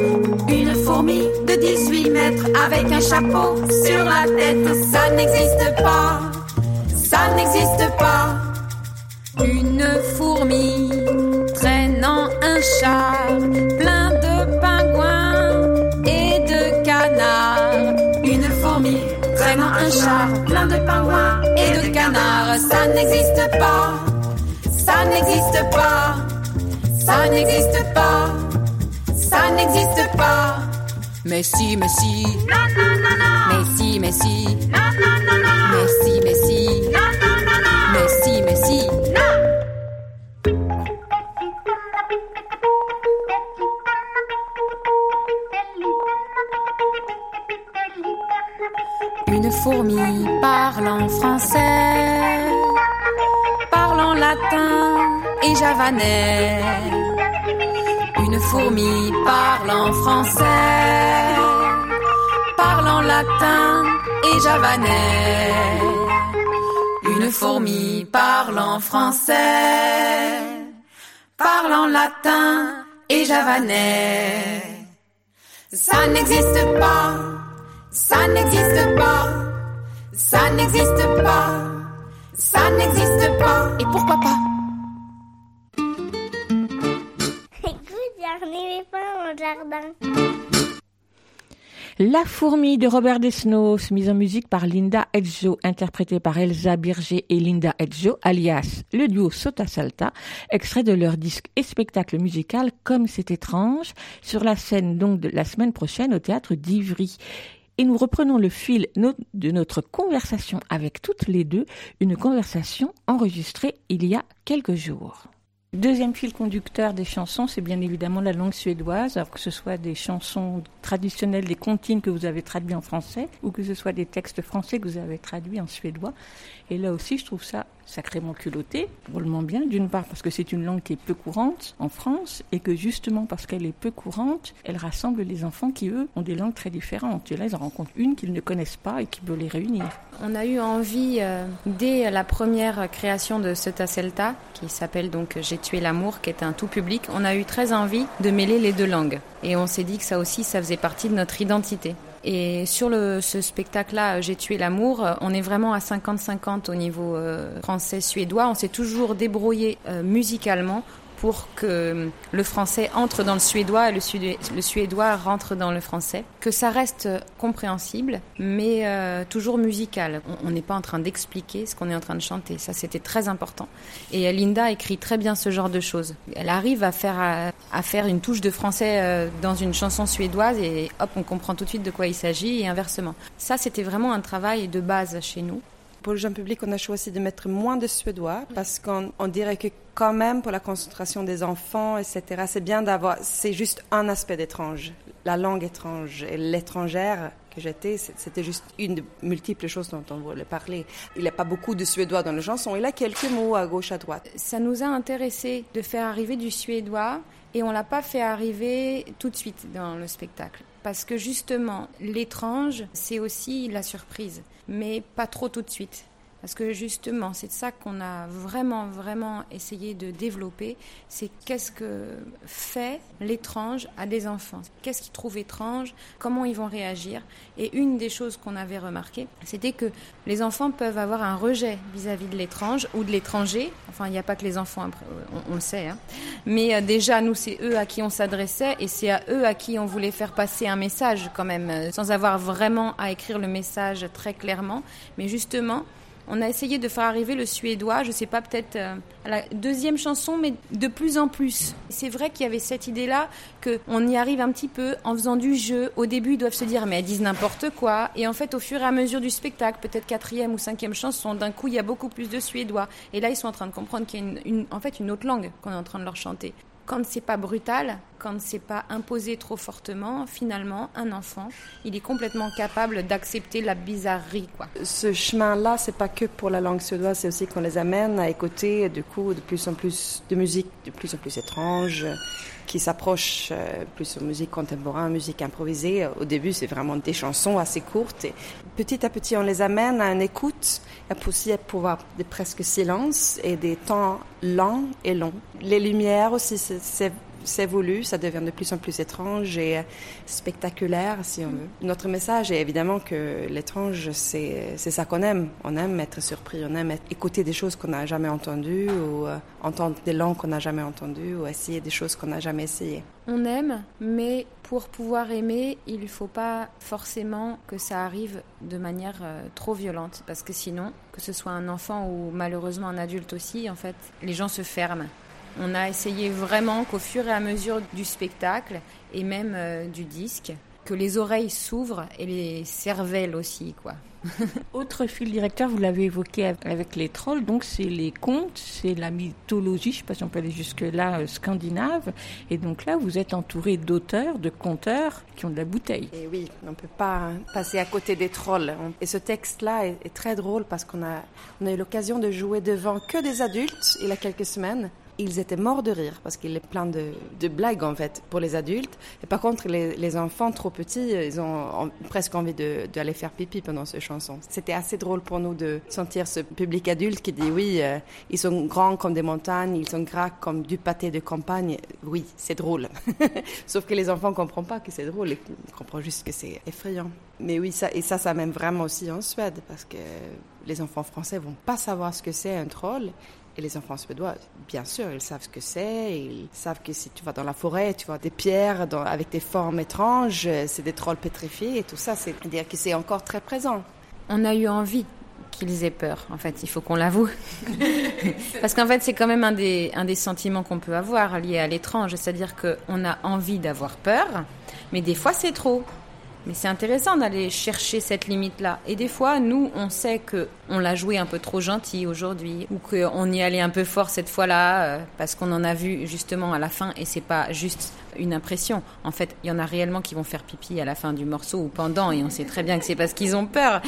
Une fourmi de 18 mètres avec un chapeau sur la tête. Ça n'existe pas, ça n'existe pas. Une fourmi traînant un char plein de pingouins et de canards. Une fourmi traînant un char plein de pingouins et de canards. Ça n'existe pas, ça n'existe pas, ça n'existe pas, ça n'existe pas. Mais si, mais si, non, non, non, non. Mais si, mais si, non, non, non, non. Mais si, mais si, non, non, non, non. Mais si, mais si, non. Une fourmi parlant français, parlant latin et javanais. Une fourmi parlant français, parlant latin et javanais. Une fourmi parlant français, parlant latin et javanais. Ça n'existe pas, ça n'existe pas, ça n'existe pas, ça n'existe pas. Et pourquoi pas? Écoute, j'en ai pas mon jardin. La fourmi de Robert Desnos, mise en musique par Linda Edjo, interprétée par Elsa Birger et Linda Edjo, alias le duo Sota Salta, extrait de leur disque et spectacle musical Comme c'est étrange, sur la scène donc de la semaine prochaine au théâtre d'Ivry. Et nous reprenons le fil de notre conversation avec toutes les deux, une conversation enregistrée il y a quelques jours. Deuxième fil conducteur des chansons, c'est bien évidemment la langue suédoise, alors que ce soit des chansons traditionnelles, des comptines que vous avez traduits en français, ou que ce soit des textes français que vous avez traduits en suédois. Et là aussi, je trouve ça sacrément culotté, drôlement bien, d'une part parce que c'est une langue qui est peu courante en France, et que justement parce qu'elle est peu courante, elle rassemble les enfants qui, eux, ont des langues très différentes. Et là, ils en rencontrent une qu'ils ne connaissent pas et qui peut les réunir. On a eu envie, euh, dès la première création de Seta Celta, qui s'appelle donc J'ai tué l'amour, qui est un tout public, on a eu très envie de mêler les deux langues. Et on s'est dit que ça aussi, ça faisait partie de notre identité. Et sur ce spectacle-là, J'ai tué l'amour, euh, on est vraiment à 50-50 au niveau euh, français-suédois. On s'est toujours débrouillé euh, musicalement pour que le français entre dans le suédois et le, sué- le suédois rentre dans le français. Que ça reste compréhensible, mais euh, toujours musical. On- n'est pas en train d'expliquer ce qu'on est en train de chanter. Ça, c'était très important. Et Linda écrit très bien ce genre de choses. Elle arrive à faire, à faire une touche de français euh, dans une chanson suédoise et hop, on comprend tout de suite de quoi il s'agit et inversement. Ça, c'était vraiment un travail de base chez nous. Pour le jeune public, on a choisi de mettre moins de suédois parce qu'on on dirait que quand même pour la concentration des enfants, etc., c'est bien d'avoir, c'est juste un aspect d'étrange. La langue étrange et l'étrangère que j'étais, c'était juste une de multiples choses dont on voulait parler. Il n'y a pas beaucoup de suédois dans la chanson, il a quelques mots à gauche, à droite. Ça nous a intéressé de faire arriver du suédois et on l'a pas fait arriver tout de suite dans le spectacle. Parce que justement, l'étrange, c'est aussi la surprise, mais pas trop tout de suite. Parce que justement, c'est ça qu'on a vraiment, vraiment essayé de développer. C'est qu'est-ce que fait l'étrange à des enfants Qu'est-ce qu'ils trouvent étrange Comment ils vont réagir Et une des choses qu'on avait remarqué, c'était que les enfants peuvent avoir un rejet vis-à-vis de l'étrange ou de l'étranger. Enfin, il n'y a pas que les enfants, on, on le sait. hein. Mais euh, déjà, nous, c'est eux à qui on s'adressait et c'est à eux à qui on voulait faire passer un message quand même, euh, sans avoir vraiment à écrire le message très clairement. Mais justement, On a essayé de faire arriver le suédois, je sais pas, peut-être euh, à la deuxième chanson, mais de plus en plus. C'est vrai qu'il y avait cette idée-là qu'on y arrive un petit peu en faisant du jeu. Au début, ils doivent se dire, mais elles disent n'importe quoi. Et en fait, au fur et à mesure du spectacle, peut-être quatrième ou cinquième chanson, d'un coup, il y a beaucoup plus de suédois. Et là, ils sont en train de comprendre qu'il y a une, une- en fait une autre langue qu'on est en train de leur chanter. Quand c'est pas brutal, quand c'est pas imposé trop fortement, finalement, un enfant, il est complètement capable d'accepter la bizarrerie. Ce chemin-là, c'est pas que pour la langue suédoise, c'est aussi qu'on les amène à écouter du coup de plus en plus de musique de plus en plus étrange, qui s'approche euh, plus aux musiques contemporaines, musique improvisée. Au début, c'est vraiment des chansons assez courtes. Petit à petit, on les amène à une écoute, à aussi à pouvoir des presque silence et des temps lents et longs. Les lumières aussi, c'est- voulu, ça devient de plus en plus étrange et euh, spectaculaire, si on veut. Notre message est évidemment que l'étrange, c'est c'est ça qu'on aime. On aime être surpris, on aime être- écouter des choses qu'on n'a jamais entendues ou euh, entendre des langues qu'on n'a jamais entendues ou essayer des choses qu'on n'a jamais essayées. On aime, mais pour pouvoir aimer, il ne faut pas forcément que ça arrive de manière euh, trop violente, parce que sinon, que ce soit un enfant ou malheureusement un adulte aussi, en fait, les gens se ferment. On a essayé vraiment qu'au fur et à mesure du spectacle et même euh, du disque, que les oreilles s'ouvrent et les cervelles aussi, quoi. Autre fil directeur, vous l'avez évoqué av- avec les trolls, donc c'est les contes, c'est la mythologie, je ne sais pas si on peut aller jusque-là, euh, scandinave. Et donc là, vous êtes entouré d'auteurs, de conteurs qui ont de la bouteille. Et oui, on ne peut pas passer à côté des trolls. Et ce texte-là est, est très drôle parce qu'on a, on a eu l'occasion de jouer devant que des adultes il y a quelques semaines. Ils étaient morts de rire parce qu'il est plein de, blagues en fait pour les adultes. Et par contre, les, enfants trop petits, ils ont presque envie d'aller faire pipi pendant ces chansons. C'était assez drôle pour nous de sentir ce public adulte qui dit oui, euh, ils sont grands comme des montagnes, ils sont gras comme du pâté de campagne. Oui, c'est drôle. Sauf que les enfants ne comprennent pas que c'est drôle, ils comprennent juste que c'est effrayant. Mais oui, ça, et ça, ça m'aime vraiment aussi en Suède, parce que les enfants français vont pas savoir ce que c'est un troll. Et les enfants suédois, bien sûr, ils savent ce que c'est. Ils savent que si tu vas dans la forêt, tu vois des pierres avec des formes étranges, c'est des trolls pétrifiés et tout ça. C'est-à-dire que c'est encore très présent. On a eu envie qu'ils aient peur, en fait, il faut qu'on l'avoue. Parce qu'en fait, c'est quand même un des, un des sentiments qu'on peut avoir liés à l'étrange, c'est-à-dire qu'on a envie d'avoir peur, mais des fois c'est trop. Mais c'est intéressant d'aller chercher cette limite-là. Et des fois, nous, on sait que on l'a joué un peu trop gentil aujourd'hui, ou qu'on y allait un peu fort cette fois-là, euh, parce qu'on en a vu justement à la fin, et c'est pas juste une impression. En fait, il y en a réellement qui vont faire pipi à la fin du morceau ou pendant, et on sait très bien que c'est parce qu'ils ont peur.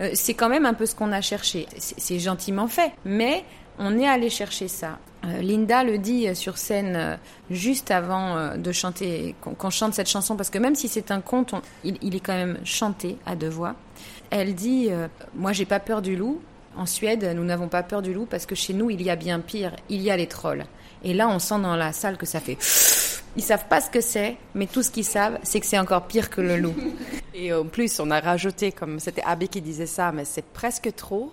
Euh, c'est quand même un peu ce qu'on a cherché. C'est c'est gentiment fait, mais on est allé chercher ça. Euh, Linda le dit euh, sur scène euh, juste avant de chanter, qu'on chante cette chanson, parce que même si c'est un conte, on- il, il est quand même chanté à deux voix. Elle dit euh, Moi, j'ai pas peur du loup. En Suède, nous n'avons pas peur du loup parce que chez nous, il y a bien pire. Il y a les trolls. Et là, on sent dans la salle que ça fait. Ils savent pas ce que c'est, mais tout ce qu'ils savent, c'est que c'est encore pire que le loup. Et en plus, on a rajouté, comme c'était Abby qui disait ça, mais c'est presque trop.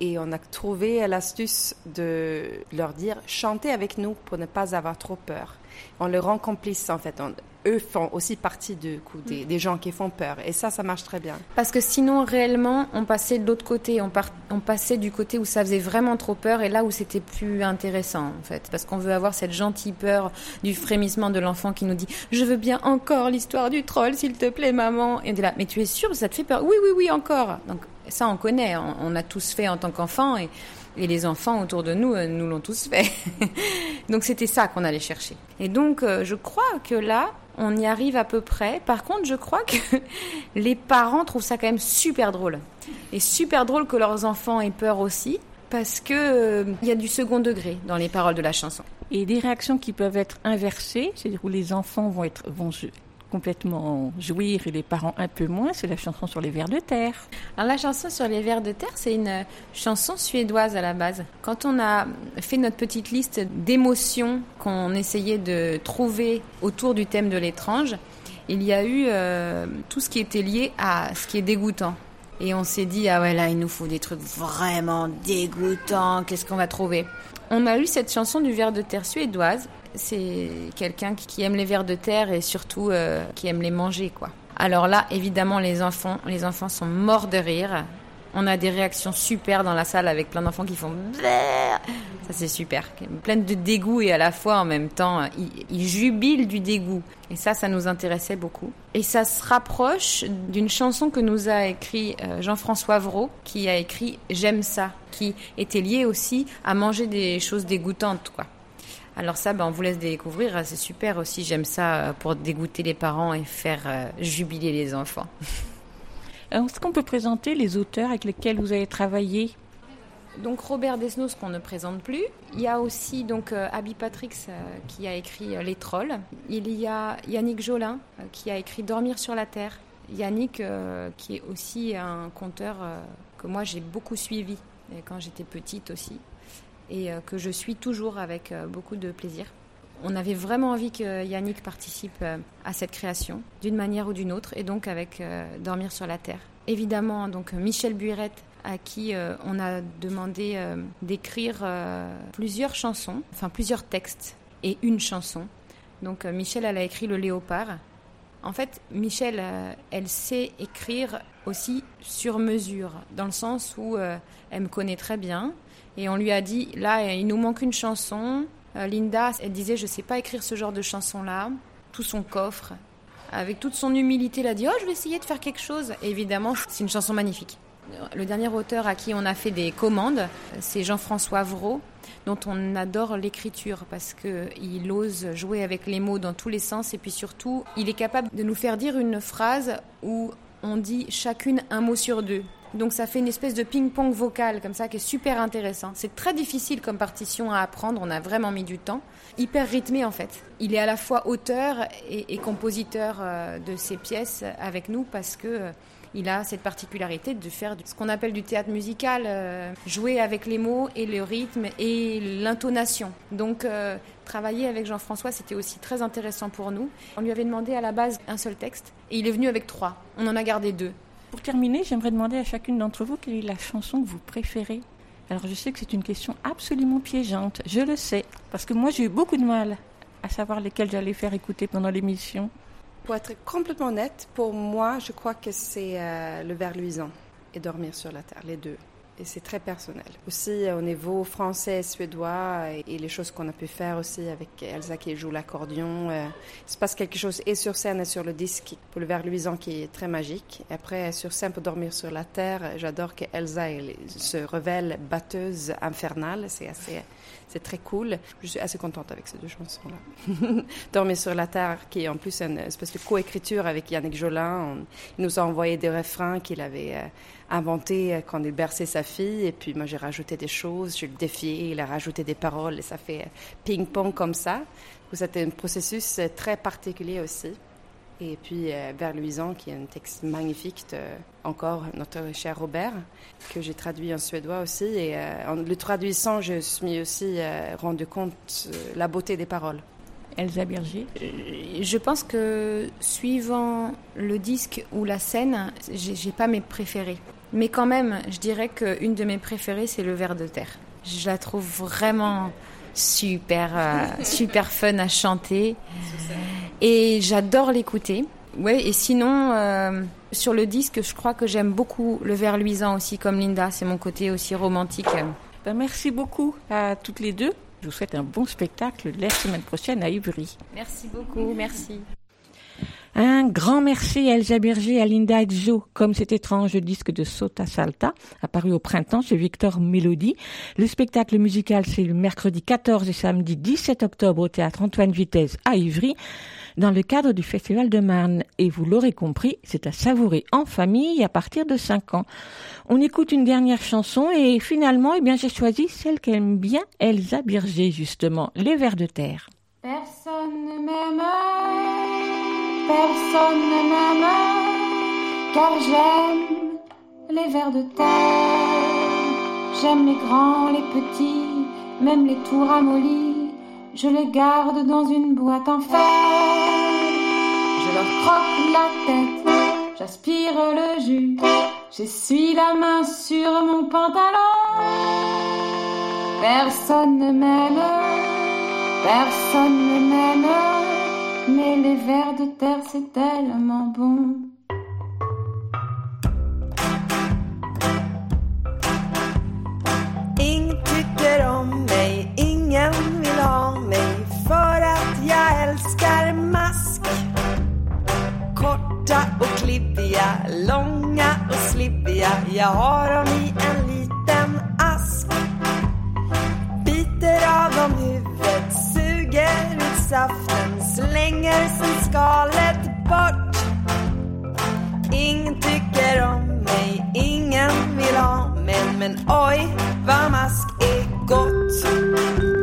Et on a trouvé l'astuce de leur dire chantez avec nous pour ne pas avoir trop peur. On les rend complices en fait. On- eux font aussi partie du coup des, des gens qui font peur. Et ça, ça marche très bien. Parce que sinon, réellement, on passait de l'autre côté. On, on passait du côté où ça faisait vraiment trop peur et là où c'était plus intéressant, en fait. Parce qu'on veut avoir cette gentille peur du frémissement de l'enfant qui nous dit Je veux bien encore l'histoire du troll, s'il te plaît, maman. Et on est là Mais tu es sûre que ça te fait peur? Oui, oui, oui, encore. Donc, ça, on connaît. On, on a tous fait en tant qu'enfant et. Et les enfants autour de nous, euh, nous l'ont tous fait. donc c'était ça qu'on allait chercher. Et donc euh, je crois que là, on y arrive à peu près. Par contre, je crois que les parents trouvent ça quand même super drôle. Et super drôle que leurs enfants aient peur aussi. Parce que euh, il y a du second degré dans les paroles de la chanson. Et des réactions qui peuvent être inversées, c'est-à-dire où les enfants vont être vont complètement jouir et les parents un peu moins, c'est la chanson sur les vers de terre. Alors la chanson sur les vers de terre, c'est une chanson suédoise à la base. Quand on a fait notre petite liste d'émotions qu'on essayait de trouver autour du thème de l'étrange, il y a eu euh, tout ce qui était lié à ce qui est dégoûtant. Et on s'est dit, ah ouais, là, il nous faut des trucs vraiment dégoûtants, qu'est-ce qu'on va trouver? On a eu cette chanson du ver de terre suédoise. C'est quelqu'un qui- qui aime les vers de terre et surtout euh, qui aime les manger, quoi. Alors là, évidemment, les enfants, les enfants sont morts de rire. On a des réactions super dans la salle avec plein d'enfants qui font ça c'est super, plein de dégoût et à la fois en même temps ils, jubilent du dégoût et ça ça nous intéressait beaucoup. Et ça se rapproche d'une chanson que nous a écrit euh, Jean-François Vraud qui a écrit J'aime ça qui était lié aussi à manger des choses dégoûtantes quoi. Alors ça, ben, on vous laisse découvrir. C'est super aussi. J'aime ça euh, pour dégoûter les parents et faire euh, jubiler les enfants. Est-ce qu'on peut présenter les auteurs avec lesquels vous avez travaillé? Donc Robert Desnos qu'on ne présente plus. Il y a aussi donc euh, Abby Patrix euh, qui a écrit euh, Les Trolls. Il y a Yannick Jolin euh, qui a écrit Dormir sur la terre. Yannick euh, qui est aussi un conteur euh, que moi j'ai beaucoup suivi euh, quand j'étais petite aussi et euh, que je suis toujours avec euh, beaucoup de plaisir. On avait vraiment envie que Yannick participe euh, à cette création d'une manière ou d'une autre et donc avec euh, Dormir sur la terre. Évidemment donc Michel Buirette à qui euh, on a demandé d'écrire plusieurs chansons, enfin plusieurs textes et une chanson. Donc Michel, elle a écrit Le Léopard. En fait, Michel, elle sait écrire aussi sur mesure, dans le sens où elle me connaît très bien. Et on lui a dit, là, il nous manque une chanson. Euh, Linda, elle disait, je sais pas écrire ce genre de chanson-là. Tout son coffre, avec toute son humilité, elle a dit, oh, je vais essayer de faire quelque chose. Évidemment, c'est une chanson magnifique. Le dernier auteur à qui on a fait des commandes, c'est Jean-François Vraud, dont on adore l'écriture parce qu'il ose jouer avec les mots dans tous les sens et puis surtout, il est capable de nous faire dire une phrase où on dit chacune un mot sur deux. Donc ça fait une espèce de ping-pong vocal comme ça qui est super intéressant. C'est très difficile comme partition à apprendre, on a vraiment mis du temps. Hyper rythmé en fait. Il est à la fois auteur et, compositeur euh, de ses pièces avec nous parce que euh, il a cette particularité de faire ce qu'on appelle du théâtre musical, euh, jouer avec les mots et le rythme et l'intonation. Donc travailler avec Jean-François, c'était aussi très intéressant pour nous. On lui avait demandé à la base un seul texte et il est venu avec trois. On en a gardé deux. Pour terminer, j'aimerais demander à chacune d'entre vous quelle est la chanson que vous préférez. Alors je sais que c'est une question absolument piégeante, je le sais, parce que moi j'ai eu beaucoup de mal à savoir lesquelles j'allais faire écouter pendant l'émission. Pour être complètement honnête, pour moi, je crois que c'est euh, le ver luisant et dormir sur la terre, les deux. Et c'est très personnel. Aussi euh, au niveau français, suédois et, les choses qu'on a pu faire aussi avec Elsa qui joue l'accordion. euh, il se passe quelque chose et sur scène et sur le disque pour le ver luisant qui est très magique. Et après, sur scène pour dormir sur la terre, j'adore que Elsa se révèle batteuse infernale. C'est assez c'est très cool. Je suis assez contente avec ces deux chansons-là. Dormir sur la terre, qui est en plus une espèce de coécriture avec Yannick Jolin. Il nous a envoyé des refrains qu'il avait euh, inventés euh, quand il berçait sa fille. Et puis moi, j'ai rajouté des choses, je le défié, il a rajouté des paroles et ça fait euh, ping-pong comme ça. C'était un processus euh, très particulier aussi. Et puis Vers Luisant, qui est un texte magnifique de, encore notre cher Robert, que j'ai traduit en suédois aussi. Et euh, en le traduisant, je me suis aussi euh, rendu compte euh, la beauté des paroles. Elsa Berger. Je pense que suivant le disque ou la scène, j'ai j'ai pas mes préférés. Mais quand même, je dirais qu'une de mes préférées, c'est le ver de terre. Je la trouve vraiment super, euh, super fun à chanter. Et j'adore l'écouter. Ouais, et sinon, euh, sur le disque, je crois que j'aime beaucoup le ver luisant aussi, comme Linda. C'est mon côté aussi romantique. Ben, merci beaucoup à toutes les deux. Je vous souhaite un bon spectacle la semaine prochaine à Ivry. Merci beaucoup, merci. Un grand merci à Elsa Berger à Linda Edjo, comme cet étrange disque de Sota Salta, apparu au printemps chez Victor Mélodie. Le spectacle musical, c'est le mercredi 14 et samedi 17 octobre au théâtre Antoine Vitesse à Ivry, dans le cadre du Festival de Marne. Et vous l'aurez compris, c'est à savourer en famille à partir de 5 ans. On écoute une dernière chanson et finalement, eh bien, j'ai choisi celle qu'aime bien Elsa Berger, justement, Les Vers de Terre. Personne ne m'aime, personne ne m'aime, car j'aime les vers de terre. J'aime les grands, les petits, même les tout ramollis. Je les garde dans une boîte en fer. Je leur croque la tête, j'aspire le jus, j'essuie la main sur mon pantalon. Personne ne m'aime. Personne ne m'aime, Mais les vers de terre, c'est tellement bon. Ingen tycker om mig, ingen vill ha mig för att jag älskar mask. Korta och klibbiga, långa och slibbiga. Jag har dem i en liten ask. Biter av dem huvudet, suger ut saften slänger sen skalet bort. Ingen tycker om mig, ingen vill ha mig, men oj vad mask är gott.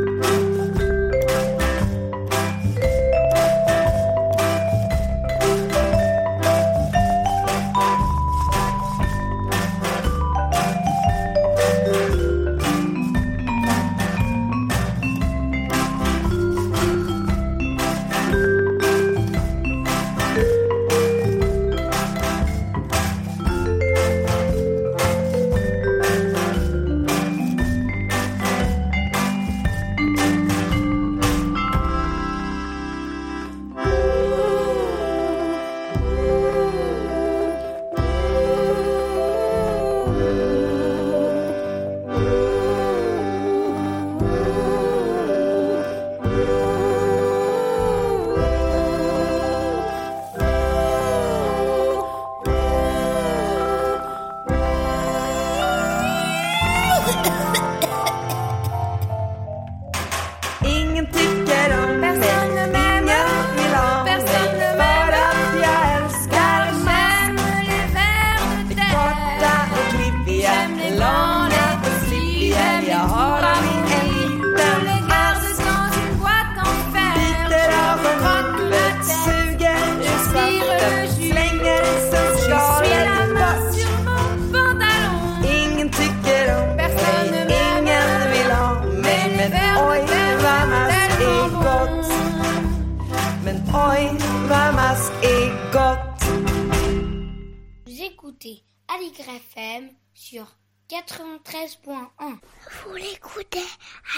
93.1. Vous l'écoutez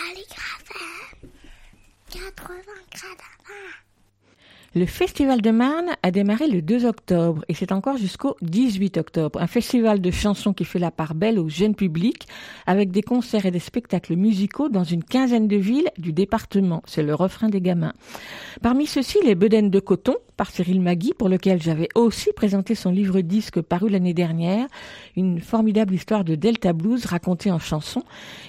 Aligre FM 80 Le Festival de Marne a démarré le 2 octobre et c'est encore jusqu'au 18 octobre. Un festival de chansons qui fait la part belle au jeune public avec des concerts et des spectacles musicaux dans une quinzaine de villes du département. C'est le refrain des gamins. Parmi ceux-ci, les Bedaines de coton par Cyril Magui pour lequel j'avais aussi présenté son livre disque paru l'année dernière, une formidable histoire de Delta Blues racontée en chanson.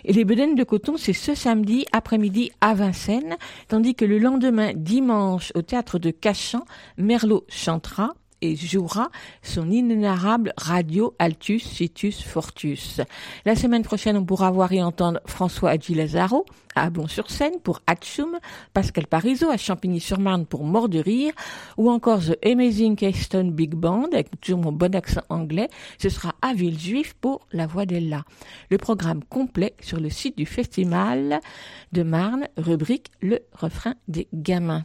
Et les Bedaines de coton, c'est ce samedi après-midi à Vincennes, tandis que le lendemain, dimanche, au théâtre de Cachan, Merlot chantera et jouera son inénarrable radio Altus Situs Fortus. La semaine prochaine, on pourra voir et entendre François Adji Lazaro à Ablon-sur-Seine pour Hatchoum, Pascal Parizeau à Champigny-sur-Marne pour Mort rire, ou encore The Amazing Keystone Big Band, avec toujours mon bon accent anglais, ce sera à Villejuif pour La Voix d'Ella. Le programme complet sur le site du festival de Marne, rubrique Le refrain des gamins.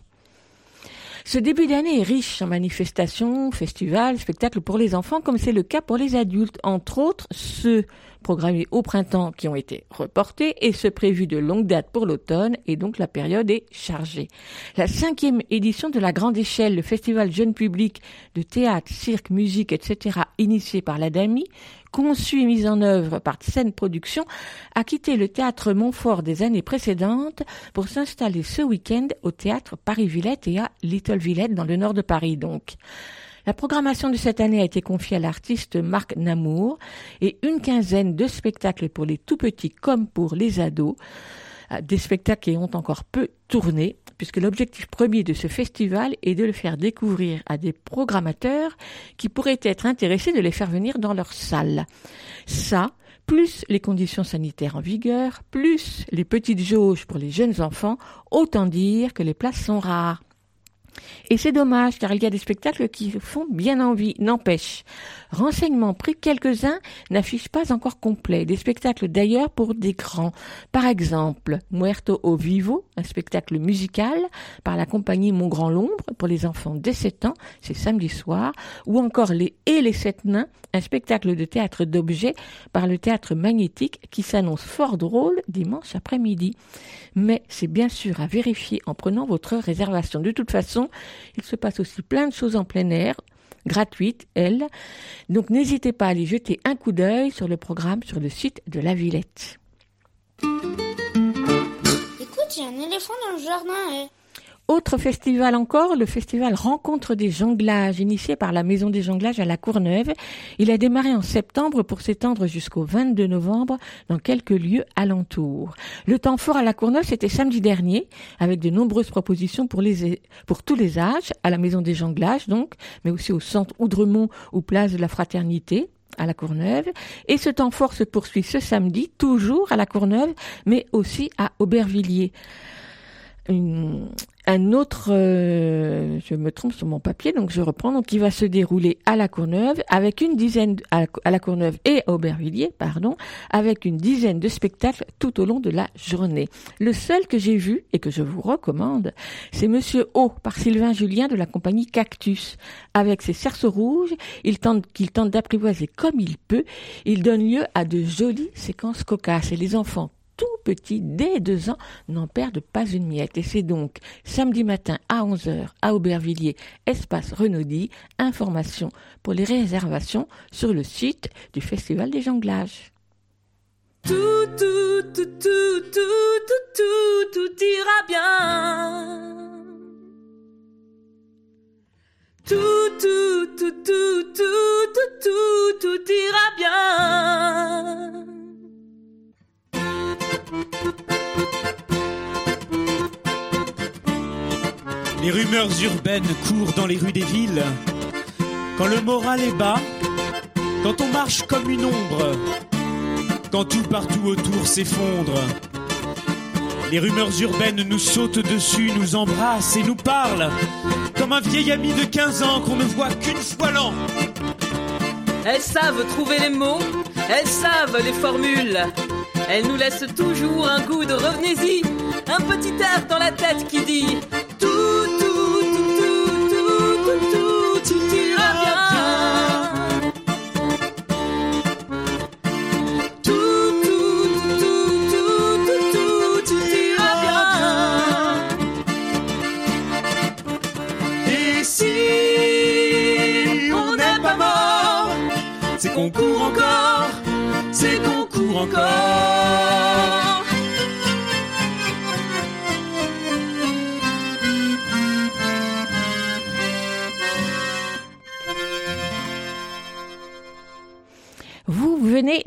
Ce début d'année est riche en manifestations, festivals, spectacles pour les enfants, comme c'est le cas pour les adultes, entre autres ceux programmés au printemps qui ont été reportés et ceux prévus de longue date pour l'automne, et donc la période est chargée. La cinquième édition de la grande échelle, le festival jeune public de théâtre, cirque, musique, etc., initié par l'ADAMI, conçu et mis en œuvre par Scène Production, a quitté le théâtre Montfort des années précédentes pour s'installer ce week-end au théâtre Paris-Villette et à Little Villette dans le nord de Paris donc. La programmation de cette année a été confiée à l'artiste Marc Namour et une quinzaine de spectacles pour les tout petits comme pour les ados. Des spectacles qui ont encore peu tourné, puisque l'objectif premier de ce festival est de le faire découvrir à des programmateurs qui pourraient être intéressés de les faire venir dans leur salle. Ça, plus les conditions sanitaires en vigueur, plus les petites jauges pour les jeunes enfants, autant dire que les places sont rares. Et c'est dommage car il y a des spectacles qui font bien envie, n'empêche. Renseignements pris quelques-uns n'affichent pas encore complet. Des spectacles d'ailleurs pour des grands. Par exemple, Muerto au Vivo, un spectacle musical par la compagnie Mon Grand L'Ombre pour les enfants dès 7 ans, c'est samedi soir. Ou encore Les et les Sept Nains, un spectacle de théâtre d'objets par le théâtre magnétique qui s'annonce fort drôle dimanche après-midi. Mais c'est bien sûr à vérifier en prenant votre réservation. De toute façon, il se passe aussi plein de choses en plein air, gratuites, elles. Donc n'hésitez pas à aller jeter un coup d'œil sur le programme sur le site de la Villette. Écoute, il y a un éléphant dans le jardin. eh. Autre festival encore, le festival Rencontre des jonglages, initié par la Maison des jonglages à la Courneuve. Il a démarré en septembre pour s'étendre jusqu'au 22 novembre dans quelques lieux alentours. Le temps fort à la Courneuve, c'était samedi dernier, avec de nombreuses propositions pour, tous les âges, à la Maison des jonglages donc, mais aussi au centre Oudremont ou place de la Fraternité à la Courneuve. Et ce temps fort se poursuit ce samedi, toujours à la Courneuve, mais aussi à Aubervilliers. Un autre, euh, je me trompe sur mon papier, donc je reprends, donc qui va se dérouler à la Courneuve avec une dizaine, à, à la Courneuve et à Aubervilliers, pardon, avec une dizaine de spectacles tout au long de la journée. Le seul que j'ai vu et que je vous recommande, c'est Monsieur O par Sylvain Julien de la compagnie Cactus. Avec ses cerceaux rouges, il tente, qu'il tente d'apprivoiser comme il peut, il donne lieu à de jolies séquences cocasses et les enfants tout petits, dès deux ans, n'en perdent pas une miette. Et c'est donc samedi matin à 11h à Aubervilliers, espace Renaudy. Information pour les réservations sur le site du Festival des Jonglages. Tout, tout, tout, tout, tout, tout, tout, tout ira bien. Tout, tout, tout, tout, tout, tout, tout, tout ira bien. Les rumeurs urbaines courent dans les rues des villes. Quand le moral est bas, quand on marche comme une ombre, quand tout partout autour s'effondre. Les rumeurs urbaines nous sautent dessus, nous embrassent et nous parlent, comme un vieil ami de 15 ans qu'on ne voit qu'une fois l'an. Elles savent trouver les mots, elles savent les formules. Elles nous laissent toujours un goût de revenez-y, un petit air dans la tête qui dit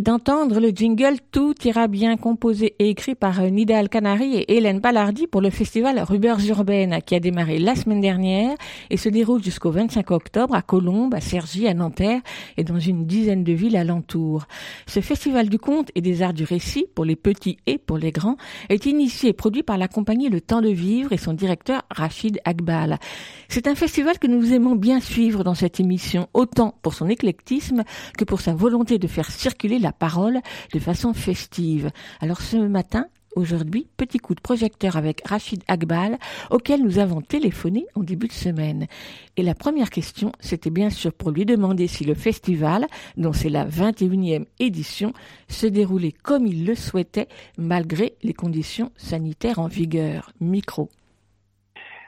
d'entendre le jingle Tout bien composé et écrit par Nidal Canary et Hélène Ballardi pour le festival Rubers Urbaine qui a démarré la semaine dernière et se déroule jusqu'au 25 octobre à Colombes, à Cergy, à Nanterre et dans une dizaine de villes alentours. Ce festival du conte et des arts du récit pour les petits et pour les grands est initié et produit par la compagnie Le Temps de Vivre et son directeur Rachid Akbal. C'est un festival que nous aimons bien suivre dans cette émission, autant pour son éclectisme que pour sa volonté de faire circuler la parole de façon festive. Alors ce matin, aujourd'hui, petit coup de projecteur avec Rachid Akbal, auquel nous avons téléphoné en début de semaine. Et la première question, c'était bien sûr pour lui demander si le festival, dont c'est la 21e édition, se déroulait comme il le souhaitait, malgré les conditions sanitaires en vigueur. Micro.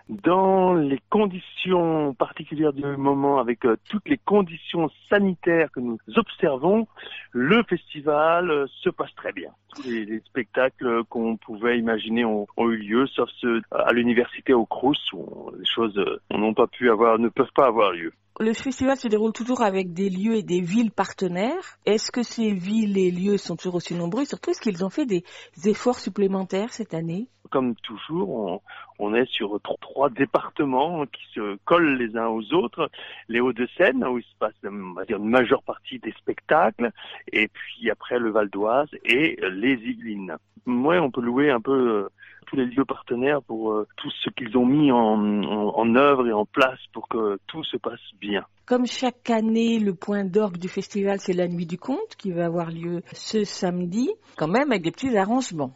Dans les conditions particulières du moment, avec euh, toutes les conditions sanitaires que nous observons, le festival euh, se passe très bien. Tous les, les spectacles qu'on pouvait imaginer ont, ont eu lieu, sauf ceux à l'université au Crous, où les choses euh, n'ont pas pu avoir, ne peuvent pas avoir lieu. Le festival se déroule toujours avec des lieux et des villes partenaires. Est-ce que ces villes et lieux sont toujours aussi nombreux? Surtout est-ce qu'ils ont fait des efforts supplémentaires cette année? Comme toujours, on, on est sur tro- trois départements qui se collent les uns aux autres. Les Hauts-de-Seine, où il se passe on va dire, une majeure partie des spectacles, et puis après le Val d'Oise et les Yvelines. Moi, on peut louer un peu euh, tous les lieux partenaires pour euh, tout ce qu'ils ont mis en, en, en œuvre et en place pour que tout se passe bien. Comme chaque année, le point d'orgue du festival, c'est la nuit du conte qui va avoir lieu ce samedi, quand même avec des petits arrangements.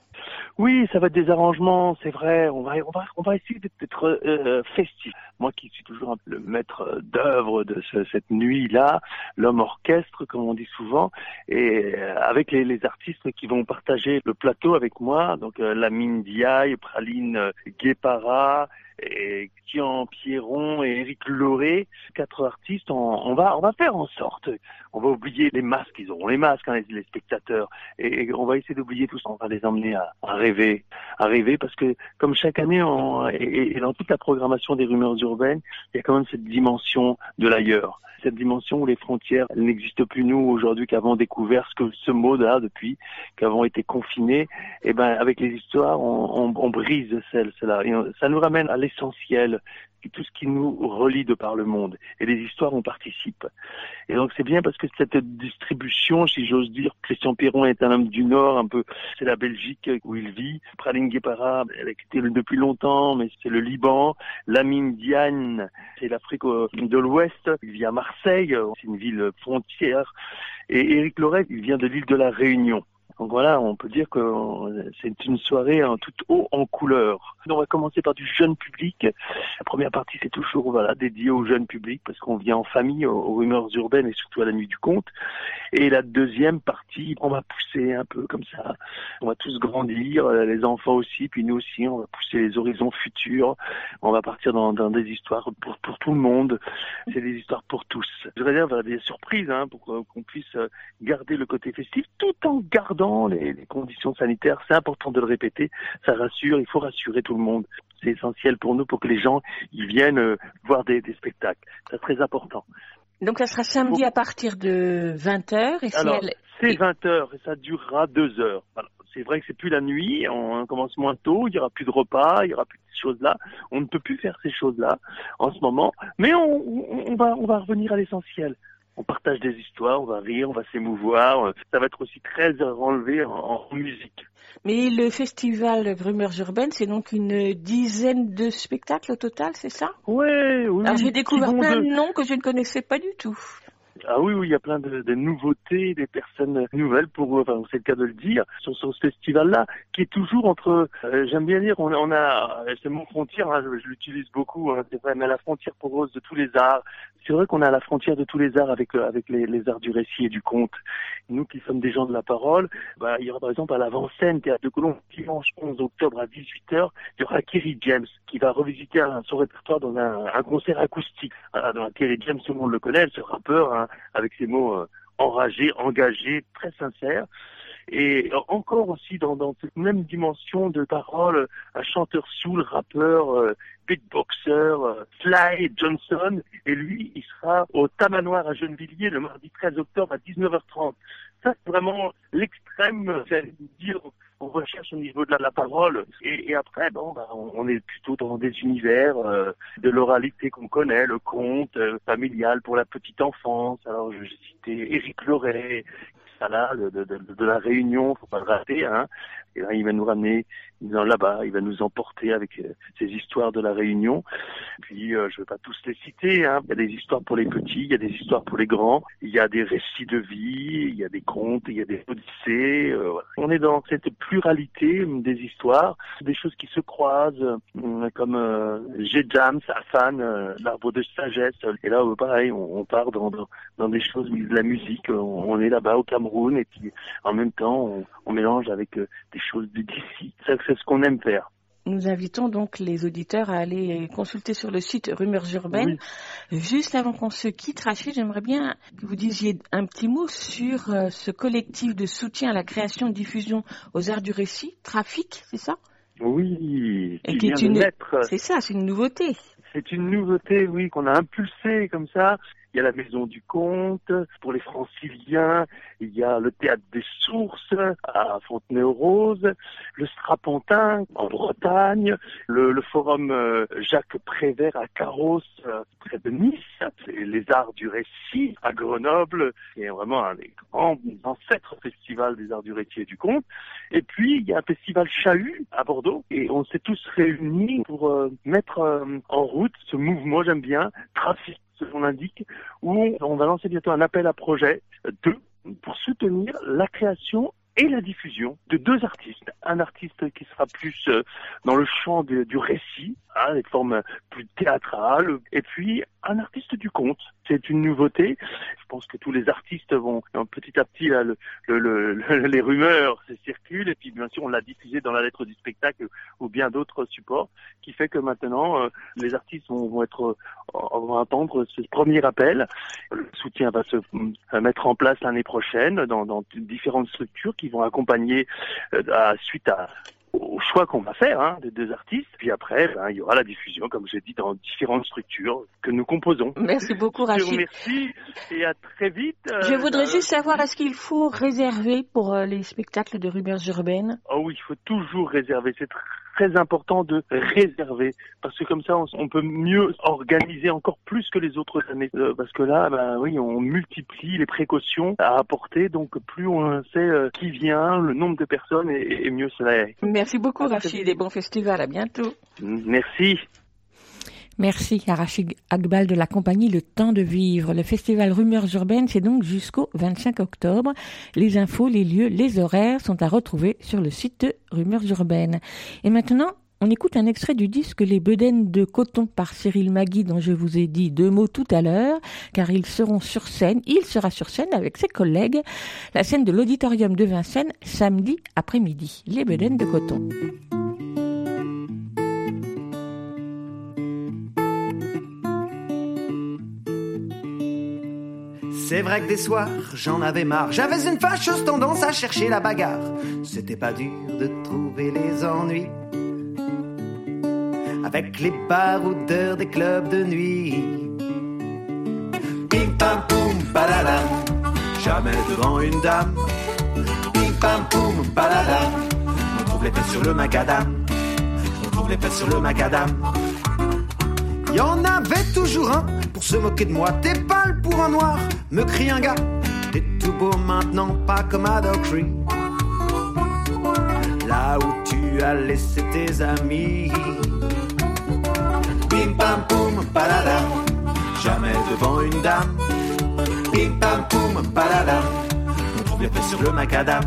Oui, ça va être des arrangements, c'est vrai. On va, on va, on va essayer d'être euh, festif. Moi, qui suis toujours le maître d'œuvre de ce- cette nuit-là, l'homme orchestre, comme on dit souvent, et euh, avec les, les artistes qui vont partager le plateau avec moi, donc euh, Lamine Diaye, Praline euh, Guépara, et Kian Pierron et Eric Lauré, quatre artistes. On, on va, on va faire en sorte, on va oublier les masques, ils auront les masques, hein, les, spectateurs, et, on va essayer d'oublier tout ça, on va les emmener à, rêver, à rêver, parce que comme chaque année, on, et, dans toute la programmation des rumeurs urbaines, il y a quand même cette dimension de l'ailleurs cette dimension où les frontières n'existent plus nous aujourd'hui qu'avons découvert ce que ce mot-là depuis qu'avons été confinés. Et ben avec les histoires, on, on, on brise celle, cela. Et on- ça nous ramène à l'essentiel, tout ce qui nous relie de par le monde. Et les histoires en participent. Et donc c'est bien parce que cette distribution, si j'ose dire, Christian Perron est un homme du Nord, un peu, c'est la Belgique où il vit. Praline Guépara, elle a quitté depuis longtemps, mais c'est le Liban. Lamine Diane, c'est l'Afrique de l'Ouest. Il vit à Marseille, c'est une ville frontière. Et Éric Loret, il vient de l'île de la Réunion. Donc voilà, on peut dire que euh, c'est une soirée en tout haut en couleur. On va commencer par du jeune public. La première partie, c'est toujours voilà dédié au jeune public parce qu'on vient en famille aux, rumeurs urbaines et surtout à la nuit du conte. Et la deuxième partie, on va pousser un peu comme ça. On va tous grandir, euh, les enfants aussi, puis nous aussi, on va pousser les horizons futurs. On va partir dans, des histoires pour, tout le monde. C'est des histoires pour tous. Je réserve des surprises hein, pour qu'on qu'on puisse euh, garder le côté festif tout en gardant les, les conditions sanitaires. C'est important de le répéter. Ça rassure. Il faut rassurer tout le monde. C'est essentiel pour nous pour que les gens ils viennent euh, voir des, des spectacles. C'est très important. Donc ça sera samedi à partir de 20h. Et si Alors, elle- c'est 20 heures et ça durera deux heures. Voilà. C'est vrai que c'est plus la nuit, on commence moins tôt, il y aura plus de repas, il y aura plus de ces choses-là. On ne peut plus faire ces choses-là en ce moment, mais on, on- on va, on va revenir à l'essentiel. On partage des histoires, on va rire, on va s'émouvoir. Ça va être aussi très enlevé en, en musique. Mais le festival Rumeurs Urbaines, c'est donc une dizaine de spectacles au total, c'est ça? Ouais, oui. Alors j'ai découvert plein de noms que je ne connaissais pas du tout. Ah oui, oui, il y a plein de, de nouveautés, des personnes nouvelles pour, eux, enfin, c'est le cas de le dire, sur, sur ce festival-là, qui est toujours entre, euh, j'aime bien dire, on, on a, euh, c'est mon frontière, hein, je, l'utilise beaucoup, hein, mais à la frontière poreuse de tous les arts. C'est vrai qu'on à la frontière de tous les arts avec, euh, avec les, les arts du récit et du conte. Nous qui sommes des gens de la parole, bah, il y aura par exemple à l'avant-scène, Théâtre de Colombe, dimanche 11 octobre à 18h, il y aura Kerry James qui va revisiter son répertoire dans un, concert acoustique. Voilà, dans Kerry James, tout le monde le connaît, ce rappeur, hein, avec ses mots euh, enragés, engagés, très sincères. Et encore aussi dans, cette même dimension de parole, un chanteur soul, rappeur, euh, beatboxer, euh, Sly Johnson, et lui, il sera au Tamanoir à Gennevilliers le mardi 13 octobre à 19h30. Ça, c'est vraiment l'extrême, c'est dire on recherche au niveau de la, parole. Et, après bon bah, on, est plutôt dans des univers euh, de l'oralité qu'on connaît le conte euh, familial pour la petite enfance. Alors j'ai cité Éric Loret ça là de, de, de, de la Réunion faut pas le rater hein et là, il va nous ramener là-bas il va nous emporter avec euh, ces histoires de la Réunion. Puis euh, je vais pas tous les citer hein. Il y a des histoires pour les petits il y a des histoires pour les grands il y a des récits de vie il y a des contes il y a des odyssées euh, on est dans cette pluralité euh, des histoires des choses qui se croisent euh, comme euh, G. James euh, l'arbre de sagesse. Et là euh, pareil on, part dans, des choses de la musique on, est là-bas au Cameroun et puis en même temps on, on mélange avec euh, des choses de d'ici c'est ce qu'on aime faire Nous invitons donc les auditeurs à aller consulter sur le site Rumeurs Urbaines. Juste avant qu'on se quitte, Rachid, j'aimerais bien que vous disiez un petit mot sur euh, ce collectif de soutien à la création et diffusion aux arts du récit, Trafic, c'est ça? Oui Et qui est une-. C'est ça, c'est une nouveauté. C'est une nouveauté, oui, qu'on a impulsée comme ça. Il y a la Maison du Conte pour les franciliens, il y a le Théâtre des Sources à Fontenay-aux-Roses, le Strapontin en Bretagne, le, Forum euh, Jacques Prévert à Carros euh, près de Nice, les Arts du Récit à Grenoble, qui est vraiment un des grands ancêtres festivals des Arts du Récit et du Conte. Et puis, il y a un festival Chahut à Bordeaux et on s'est tous réunis pour euh, mettre en route ce mouvement, j'aime bien, Trafic, ce qu'on indique, où on va lancer bientôt un appel à projet euh, de, pour soutenir la création et la diffusion de deux artistes. Un artiste qui sera plus euh, dans le champ du récit, hein, les formes plus théâtrales, et puis un artiste du conte. C'est une nouveauté. Je pense que tous les artistes vont euh, petit à petit là, le, le, le, les rumeurs se circulent et puis bien sûr on l'a diffusé dans la lettre du spectacle ou bien d'autres supports qui fait que maintenant euh, les artistes vont, être euh, vont attendre ce premier appel. Le soutien va se mettre en place l'année prochaine dans, dans différentes structures qui vont accompagner à, suite à au choix qu'on va faire hein, des deux artistes. Puis après, ben, il y aura la diffusion, comme j'ai dit, dans différentes structures que nous composons. Merci beaucoup, Je vous Rachid. remercie et à très vite. euh, Je voudrais euh, juste savoir, est-ce qu'il faut réserver pour euh, les spectacles de rumeurs urbaines? Oh oui, il faut toujours réserver. C'est très important de réserver parce que comme ça, on, on peut mieux organiser encore plus que les autres années. Euh, parce que là, ben oui, on multiplie les précautions à apporter. Donc plus on sait euh, qui vient, le nombre de personnes, et, et mieux cela est. Merci beaucoup, Rachid, et bon festival. À bientôt. Merci. Merci à Rachid Agbal de la compagnie Le Temps de Vivre. Le festival Rumeurs Urbaines, c'est donc jusqu'au 25 octobre. Les infos, les lieux, les horaires sont à retrouver sur le site de Rumeurs Urbaines. Et maintenant, on écoute un extrait du disque Les Bedaines de coton par Cyril Magui dont je vous ai dit deux mots tout à l'heure, car ils seront sur scène, il sera sur scène avec ses collègues, la scène de l'auditorium de Vincennes, samedi après-midi. Les Bedaines de coton. C'est vrai que des soirs, j'en avais marre. J'avais une fâcheuse tendance à chercher la bagarre. C'était pas dur de trouver les ennuis. Avec les baroudeurs des clubs de nuit. Pim pam poum, paladam. Jamais devant une dame. Pim pam poum, paladam. On trouve les fesses sur le macadam. On trouve les fesses sur le macadam. Y en avait toujours un se moquer de moi. T'es pâle pour un noir, me crie un gars. T'es tout beau maintenant, pas comme à Dockery. Là où tu as laissé tes amis. Bim pam poum, paladam. Jamais devant une dame. Bim pam poum, paladam. On trouve les fesses sur le macadam.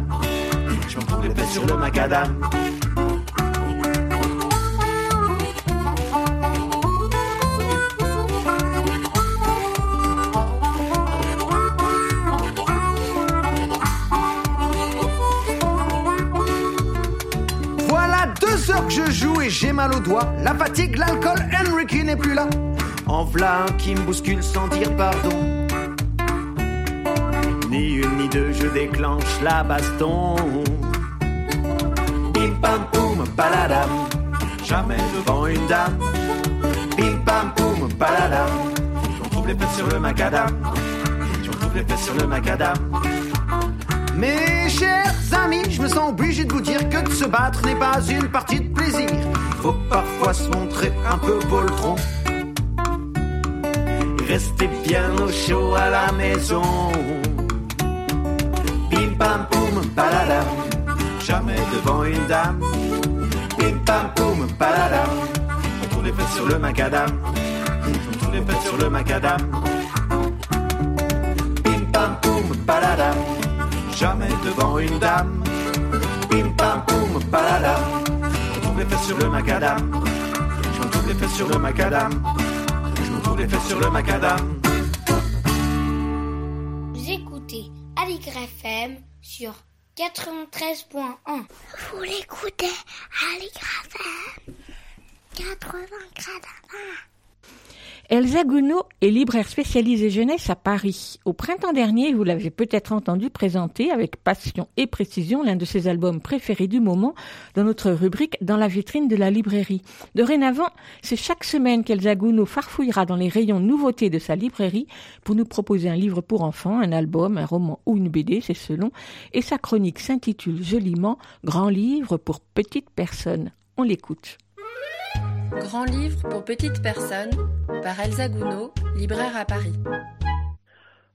Je trouve les fesses sur le macadam. Mal aux. La fatigue, l'alcool, Henry n'est plus là. En v'là qui me bouscule sans dire pardon. Ni une ni deux, je déclenche la baston. Bim pam poum, paladam. Jamais devant une dame. Bim pam poum, paladam. J'en trouve les fesses sur le macadam. J'en trouve les fesses sur le macadam. Mes chers amis, je me sens obligé de vous dire que de se battre n'est pas une partie de. Faut parfois se montrer un peu poltron. Et Rester bien au chaud à la maison. Bim pam poum, paladam. Jamais devant une dame. Bim pam poum, paladam. On les fesses sur le macadam. On les fesses sur le macadam. Bim pam poum, paladam. Jamais devant une dame. Bim pam poum, paladam. Trouve les fesses sur le macadam. Je me trouve les fesses sur le macadam. Je me trouve les fesses sur le macadam. Vous écoutez Aligre FM sur 93.1. Vous l'écoutez Aligre FM 80 Elsa Gounod est libraire spécialisée jeunesse à Paris. Au printemps dernier, vous l'avez peut-être entendu présenter avec passion et précision l'un de ses albums préférés du moment dans notre rubrique Dans la vitrine de la librairie. Dorénavant, c'est chaque semaine qu'Elsa Gounod farfouillera dans les rayons nouveautés de sa librairie pour nous proposer un livre pour enfants, un album, un roman ou une BD, c'est selon, et sa chronique s'intitule joliment Grand livre pour petites personnes. On l'écoute. Grand livre pour petites personnes par Elsa Gounod, libraire à Paris.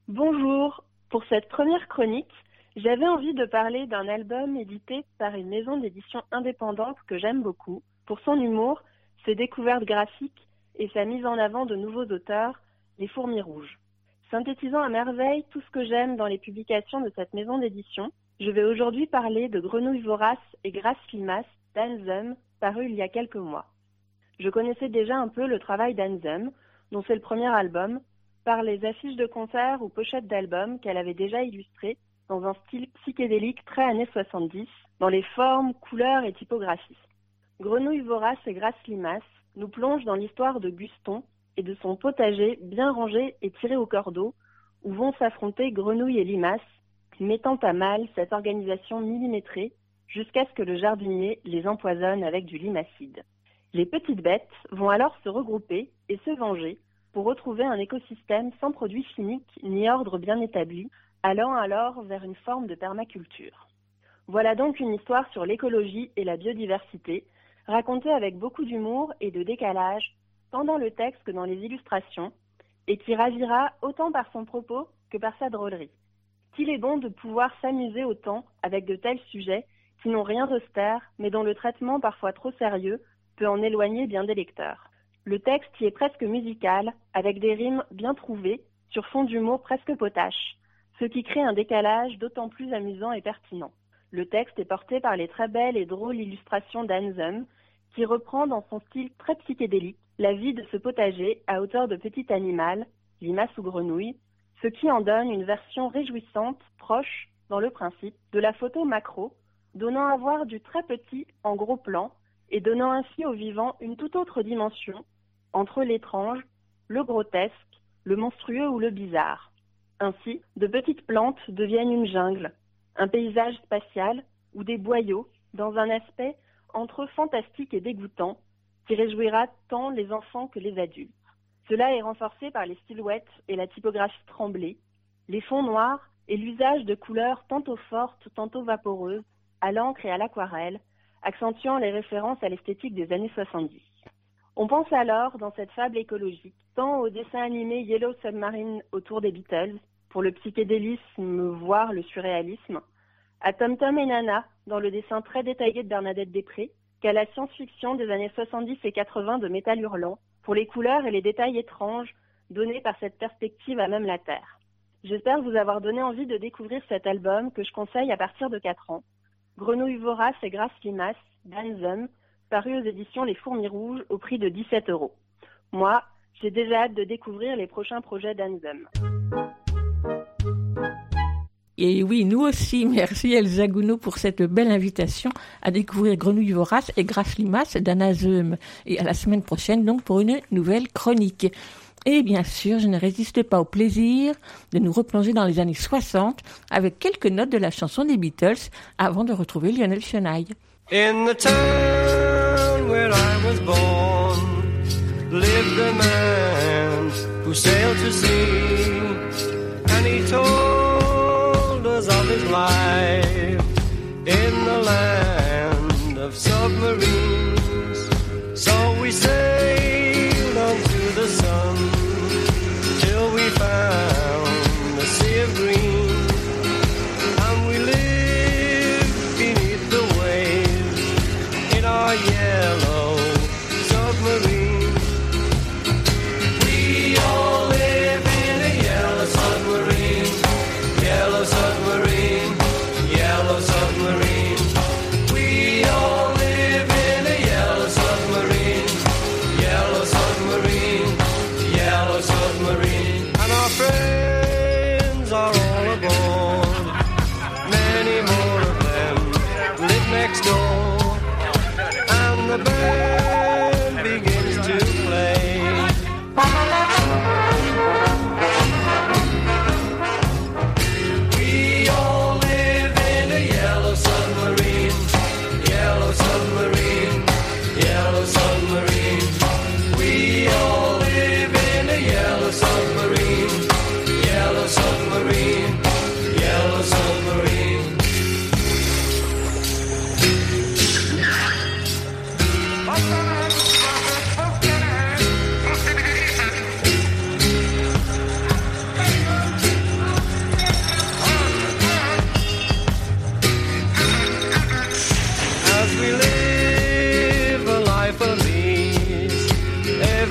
Bonjour. Pour cette première chronique, j'avais envie de parler d'un album édité par une maison d'édition indépendante que j'aime beaucoup pour son humour, ses découvertes graphiques et sa mise en avant de nouveaux auteurs, Les Fourmis Rouges. Synthétisant à merveille tout ce que j'aime dans les publications de cette maison d'édition, je vais aujourd'hui parler de Grenouille vorace et Grâce limace d'Anzum, paru il y a quelques mois. Je connaissais déjà un peu le travail d'Anzum, dont c'est le premier album, par les affiches de concerts ou pochettes d'albums qu'elle avait déjà illustrées dans un style psychédélique très années 70, dans les formes, couleurs et typographies. Grenouille vorace et Grasse limace nous plongent dans l'histoire de Guston et de son potager bien rangé et tiré au cordeau, où vont s'affronter grenouilles et limaces, mettant à mal cette organisation millimétrée jusqu'à ce que le jardinier les empoisonne avec du limacide. Les petites bêtes vont alors se regrouper et se venger pour retrouver un écosystème sans produits chimiques ni ordre bien établi, allant alors vers une forme de permaculture. Voilà donc une histoire sur l'écologie et la biodiversité, racontée avec beaucoup d'humour et de décalage, tant dans le texte que dans les illustrations, et qui ravira autant par son propos que par sa drôlerie. Qu'il est bon de pouvoir s'amuser autant avec de tels sujets qui n'ont rien d'austère, mais dont le traitement parfois trop sérieux peut en éloigner bien des lecteurs. Le texte y est presque musical, avec des rimes bien trouvées, sur fond d'humour presque potache, ce qui crée un décalage d'autant plus amusant et pertinent. Le texte est porté par les très belles et drôles illustrations d'Anne qui reprend dans son style très psychédélique la vie de ce potager à hauteur de petit animal, limace ou grenouille, ce qui en donne une version réjouissante, proche, dans le principe, de la photo macro, donnant à voir du très petit en gros plan et donnant ainsi au vivant une toute autre dimension entre l'étrange, le grotesque, le monstrueux ou le bizarre. Ainsi, de petites plantes deviennent une jungle, un paysage spatial ou des boyaux dans un aspect entre fantastique et dégoûtant qui réjouira tant les enfants que les adultes. Cela est renforcé par les silhouettes et la typographie tremblée, les fonds noirs et l'usage de couleurs tantôt fortes, tantôt vaporeuses, à l'encre et à l'aquarelle, accentuant les références à l'esthétique des années 70. On pense alors, dans cette fable écologique, tant au dessin animé Yellow Submarine autour des Beatles, pour le psychédélisme, voire le surréalisme, à Tom Tom et Nana, dans le dessin très détaillé de Bernadette Després, qu'à la science-fiction des années 70 et 80 de Métal Hurlant, pour les couleurs et les détails étranges donnés par cette perspective à même la Terre. J'espère vous avoir donné envie de découvrir cet album que je conseille à partir de 4 ans, Grenouille vorace et grasse limace d'Anzum, paru aux éditions Les Fourmis Rouges au prix de 17 euros. Moi, j'ai déjà hâte de découvrir les prochains projets d'Anzum. Et oui, nous aussi, merci Elsa Gounod pour cette belle invitation à découvrir Grenouille Vorace et Grasse Limace d'Anazum. Et à la semaine prochaine, donc, pour une nouvelle chronique. Et bien sûr, je ne résiste pas au plaisir de nous replonger dans les années 60 avec quelques notes de la chanson des Beatles avant de retrouver Lionel Chenaille. In the town where I was born lived a man who sailed to sea and he told us of his life in the land of submarines. So we sailed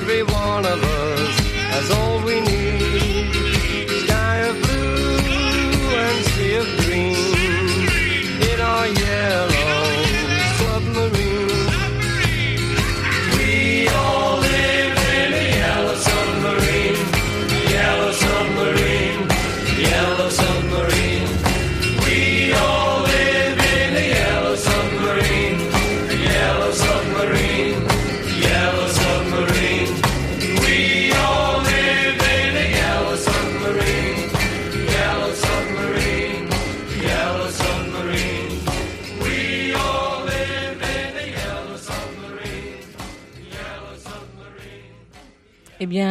every one of us has all we need.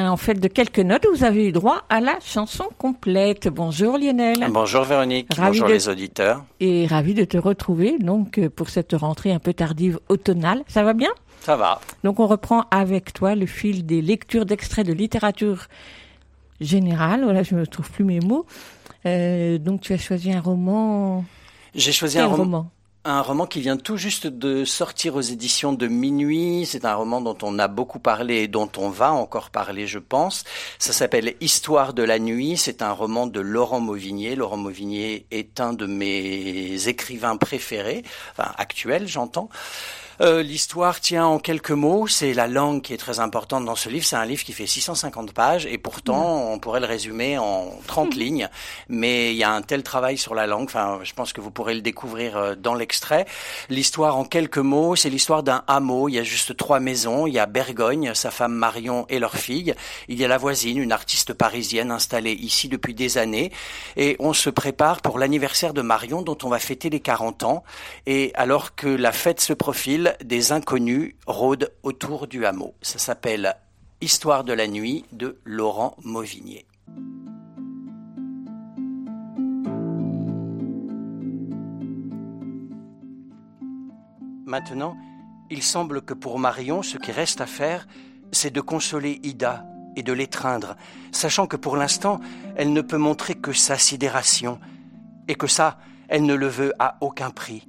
En fait, de quelques notes, vous avez eu droit à la chanson complète. Bonjour Lionel. Bonjour Véronique, Ravi bonjour de- les auditeurs. Et ravi de te retrouver donc euh, pour cette rentrée un peu tardive automnale. Ça va bien? Ça va. Donc on reprend avec toi le fil des lectures d'extraits de littérature générale. Voilà, je ne trouve plus mes mots. Euh, donc tu as choisi un roman. J'ai choisi Quel un roman? Un roman qui vient tout juste de sortir aux éditions de Minuit. C'est un roman dont on a beaucoup parlé et dont on va encore parler, je pense. Ça s'appelle Histoire de la nuit. C'est un roman de Laurent Mauvignier. Laurent Mauvignier est un de mes écrivains préférés, enfin actuels, j'entends. Euh, L'histoire tient en quelques mots. C'est la langue qui est très importante dans ce livre. C'est un livre qui fait 650 pages et pourtant on pourrait le résumer en 30 lignes. Mais il y a un tel travail sur la langue. Enfin, je pense que vous pourrez le découvrir euh, dans l'extrait. L'histoire en quelques mots, c'est l'histoire d'un hameau. Il y a juste trois maisons. Il y a Bergogne, sa femme Marion et leur fille. Il y a la voisine, une artiste parisienne installée ici depuis des années. Et on se prépare pour l'anniversaire de Marion dont on va fêter les 40 ans. Et alors que la fête se profile, des inconnus rôdent autour du hameau. Ça s'appelle Histoire de la nuit de Laurent Mauvignier. Maintenant, il semble que pour Marion, ce qui reste à faire, c'est de consoler Ida et de l'étreindre, sachant que pour l'instant, elle ne peut montrer que sa sidération, et que ça, elle ne le veut à aucun prix.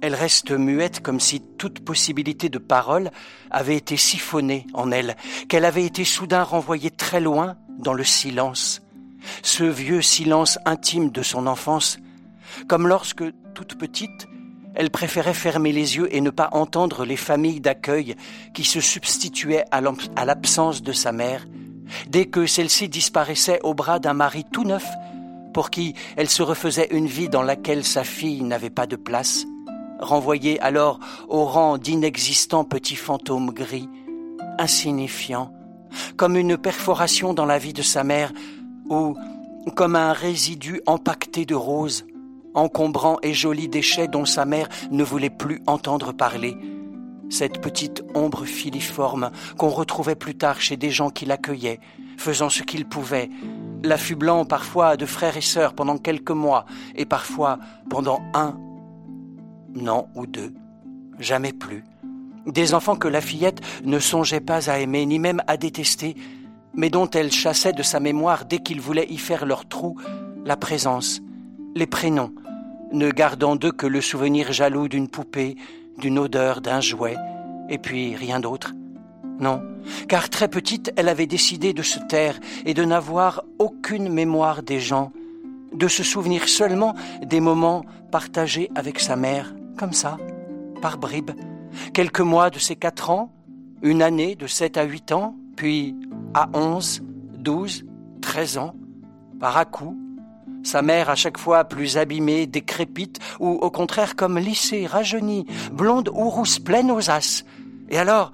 Elle reste muette comme si toute possibilité de parole avait été siphonnée en elle, qu'elle avait été soudain renvoyée très loin dans le silence, ce vieux silence intime de son enfance, comme lorsque, toute petite, elle préférait fermer les yeux et ne pas entendre les familles d'accueil qui se substituaient à l'absence de sa mère, dès que celle-ci disparaissait au bras d'un mari tout neuf, pour qui elle se refaisait une vie dans laquelle sa fille n'avait pas de place, renvoyée alors au rang d'inexistants petits fantômes gris, insignifiants, comme une perforation dans la vie de sa mère, ou comme un résidu empaqueté de roses, encombrant et joli déchet dont sa mère ne voulait plus entendre parler. Cette petite ombre filiforme qu'on retrouvait plus tard chez des gens qui l'accueillaient, faisant ce qu'ils pouvaient, l'affublant parfois de frères et sœurs pendant quelques mois, et parfois pendant un, non ou deux, jamais plus. Des enfants que la fillette ne songeait pas à aimer, ni même à détester, mais dont elle chassait de sa mémoire dès qu'ils voulaient y faire leur trou la présence, les prénoms, ne gardant d'eux que le souvenir jaloux d'une poupée, d'une odeur, d'un jouet, et puis rien d'autre. Non, car très petite, elle avait décidé de se taire et de n'avoir aucune mémoire des gens, de se souvenir seulement des moments partagés avec sa mère, comme ça, par bribes. Quelques mois de ses quatre ans, une année de sept à huit ans, puis à onze, douze, treize ans, par à-coups, sa mère à chaque fois plus abîmée, décrépite, ou au contraire comme lissée, rajeunie, blonde ou rousse, pleine aux as. Et alors,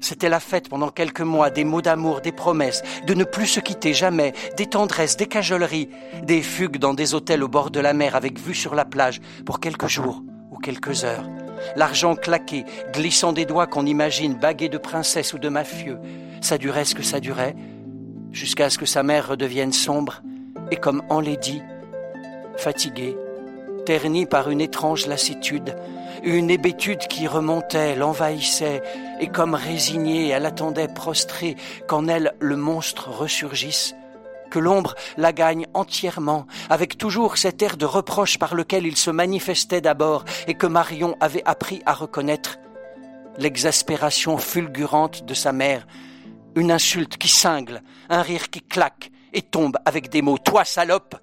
c'était la fête pendant quelques mois, des mots d'amour, des promesses, de ne plus se quitter jamais, des tendresses, des cajoleries, des fugues dans des hôtels au bord de la mer avec vue sur la plage pour quelques jours quelques heures. L'argent claqué, glissant des doigts qu'on imagine bagués de princesse ou de mafieux. Ça durait ce que ça durait, jusqu'à ce que sa mère redevienne sombre et comme enlaidie, fatiguée, ternie par une étrange lassitude, une hébétude qui remontait, l'envahissait, et comme résignée, elle attendait prostrée qu'en elle le monstre ressurgisse, l'ombre la gagne entièrement, avec toujours cet air de reproche par lequel il se manifestait d'abord et que Marion avait appris à reconnaître, l'exaspération fulgurante de sa mère, une insulte qui cingle, un rire qui claque et tombe avec des mots. Toi, salope!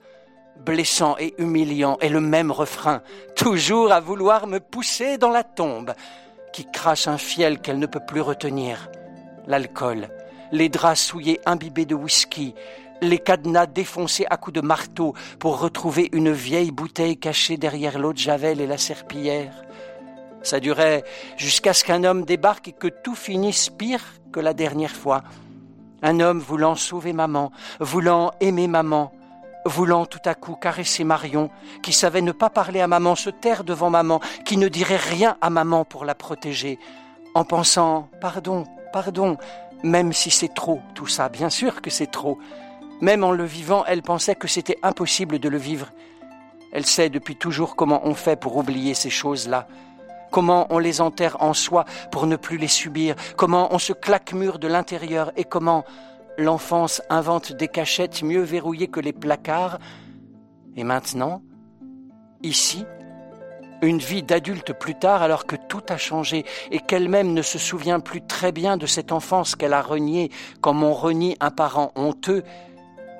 Blessant et humiliant, et le même refrain, toujours à vouloir me pousser dans la tombe, qui crache un fiel qu'elle ne peut plus retenir. L'alcool, les draps souillés imbibés de whisky, les cadenas défoncés à coups de marteau pour retrouver une vieille bouteille cachée derrière l'eau de Javel et la serpillière. Ça durait jusqu'à ce qu'un homme débarque et que tout finisse pire que la dernière fois. Un homme voulant sauver maman, voulant aimer maman, voulant tout à coup caresser Marion, qui savait ne pas parler à maman, se taire devant maman, qui ne dirait rien à maman pour la protéger, en pensant Pardon, pardon, Même si c'est trop, tout ça, bien sûr que c'est trop. Même en le vivant, elle pensait que c'était impossible de le vivre. Elle sait depuis toujours comment on fait pour oublier ces choses-là, comment on les enterre en soi pour ne plus les subir, comment on se claque mur de l'intérieur et comment l'enfance invente des cachettes mieux verrouillées que les placards. Et maintenant, ici, une vie d'adulte plus tard alors que tout a changé et qu'elle-même ne se souvient plus très bien de cette enfance qu'elle a reniée comme on renie un parent honteux,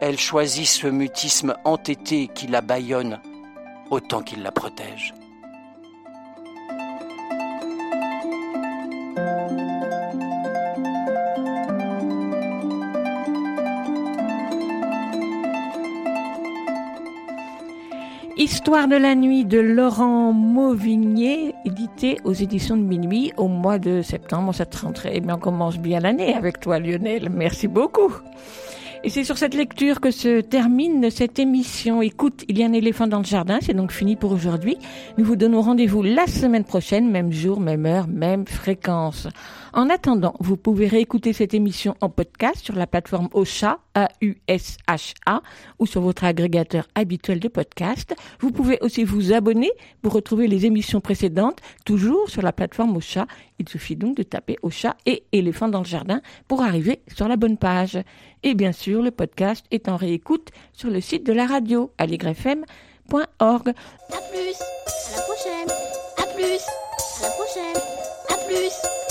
elle choisit ce mutisme entêté qui la bâillonne autant qu'il la protège. Histoire de la nuit de Laurent Mauvigné, édité aux éditions de minuit au mois de septembre, cette rentrée. Eh bien, on commence bien l'année avec toi, Lionel. Merci beaucoup. Et c'est sur cette lecture que se termine cette émission. Écoute, il y a un éléphant dans le jardin, c'est donc fini pour aujourd'hui. Nous vous donnons rendez-vous la semaine prochaine, même jour, même heure, même fréquence. En attendant, vous pouvez réécouter cette émission en podcast sur la plateforme Ocha, A-U-S-H-A, ou sur votre agrégateur habituel de podcast. Vous pouvez aussi vous abonner pour retrouver les émissions précédentes, toujours sur la plateforme Ocha. Il suffit donc de taper Ocha et éléphant dans le jardin pour arriver sur la bonne page. Et bien sûr, le podcast est en réécoute sur le site de la radio, aligrefm.org. A plus, à la prochaine. A plus, à la prochaine. A plus,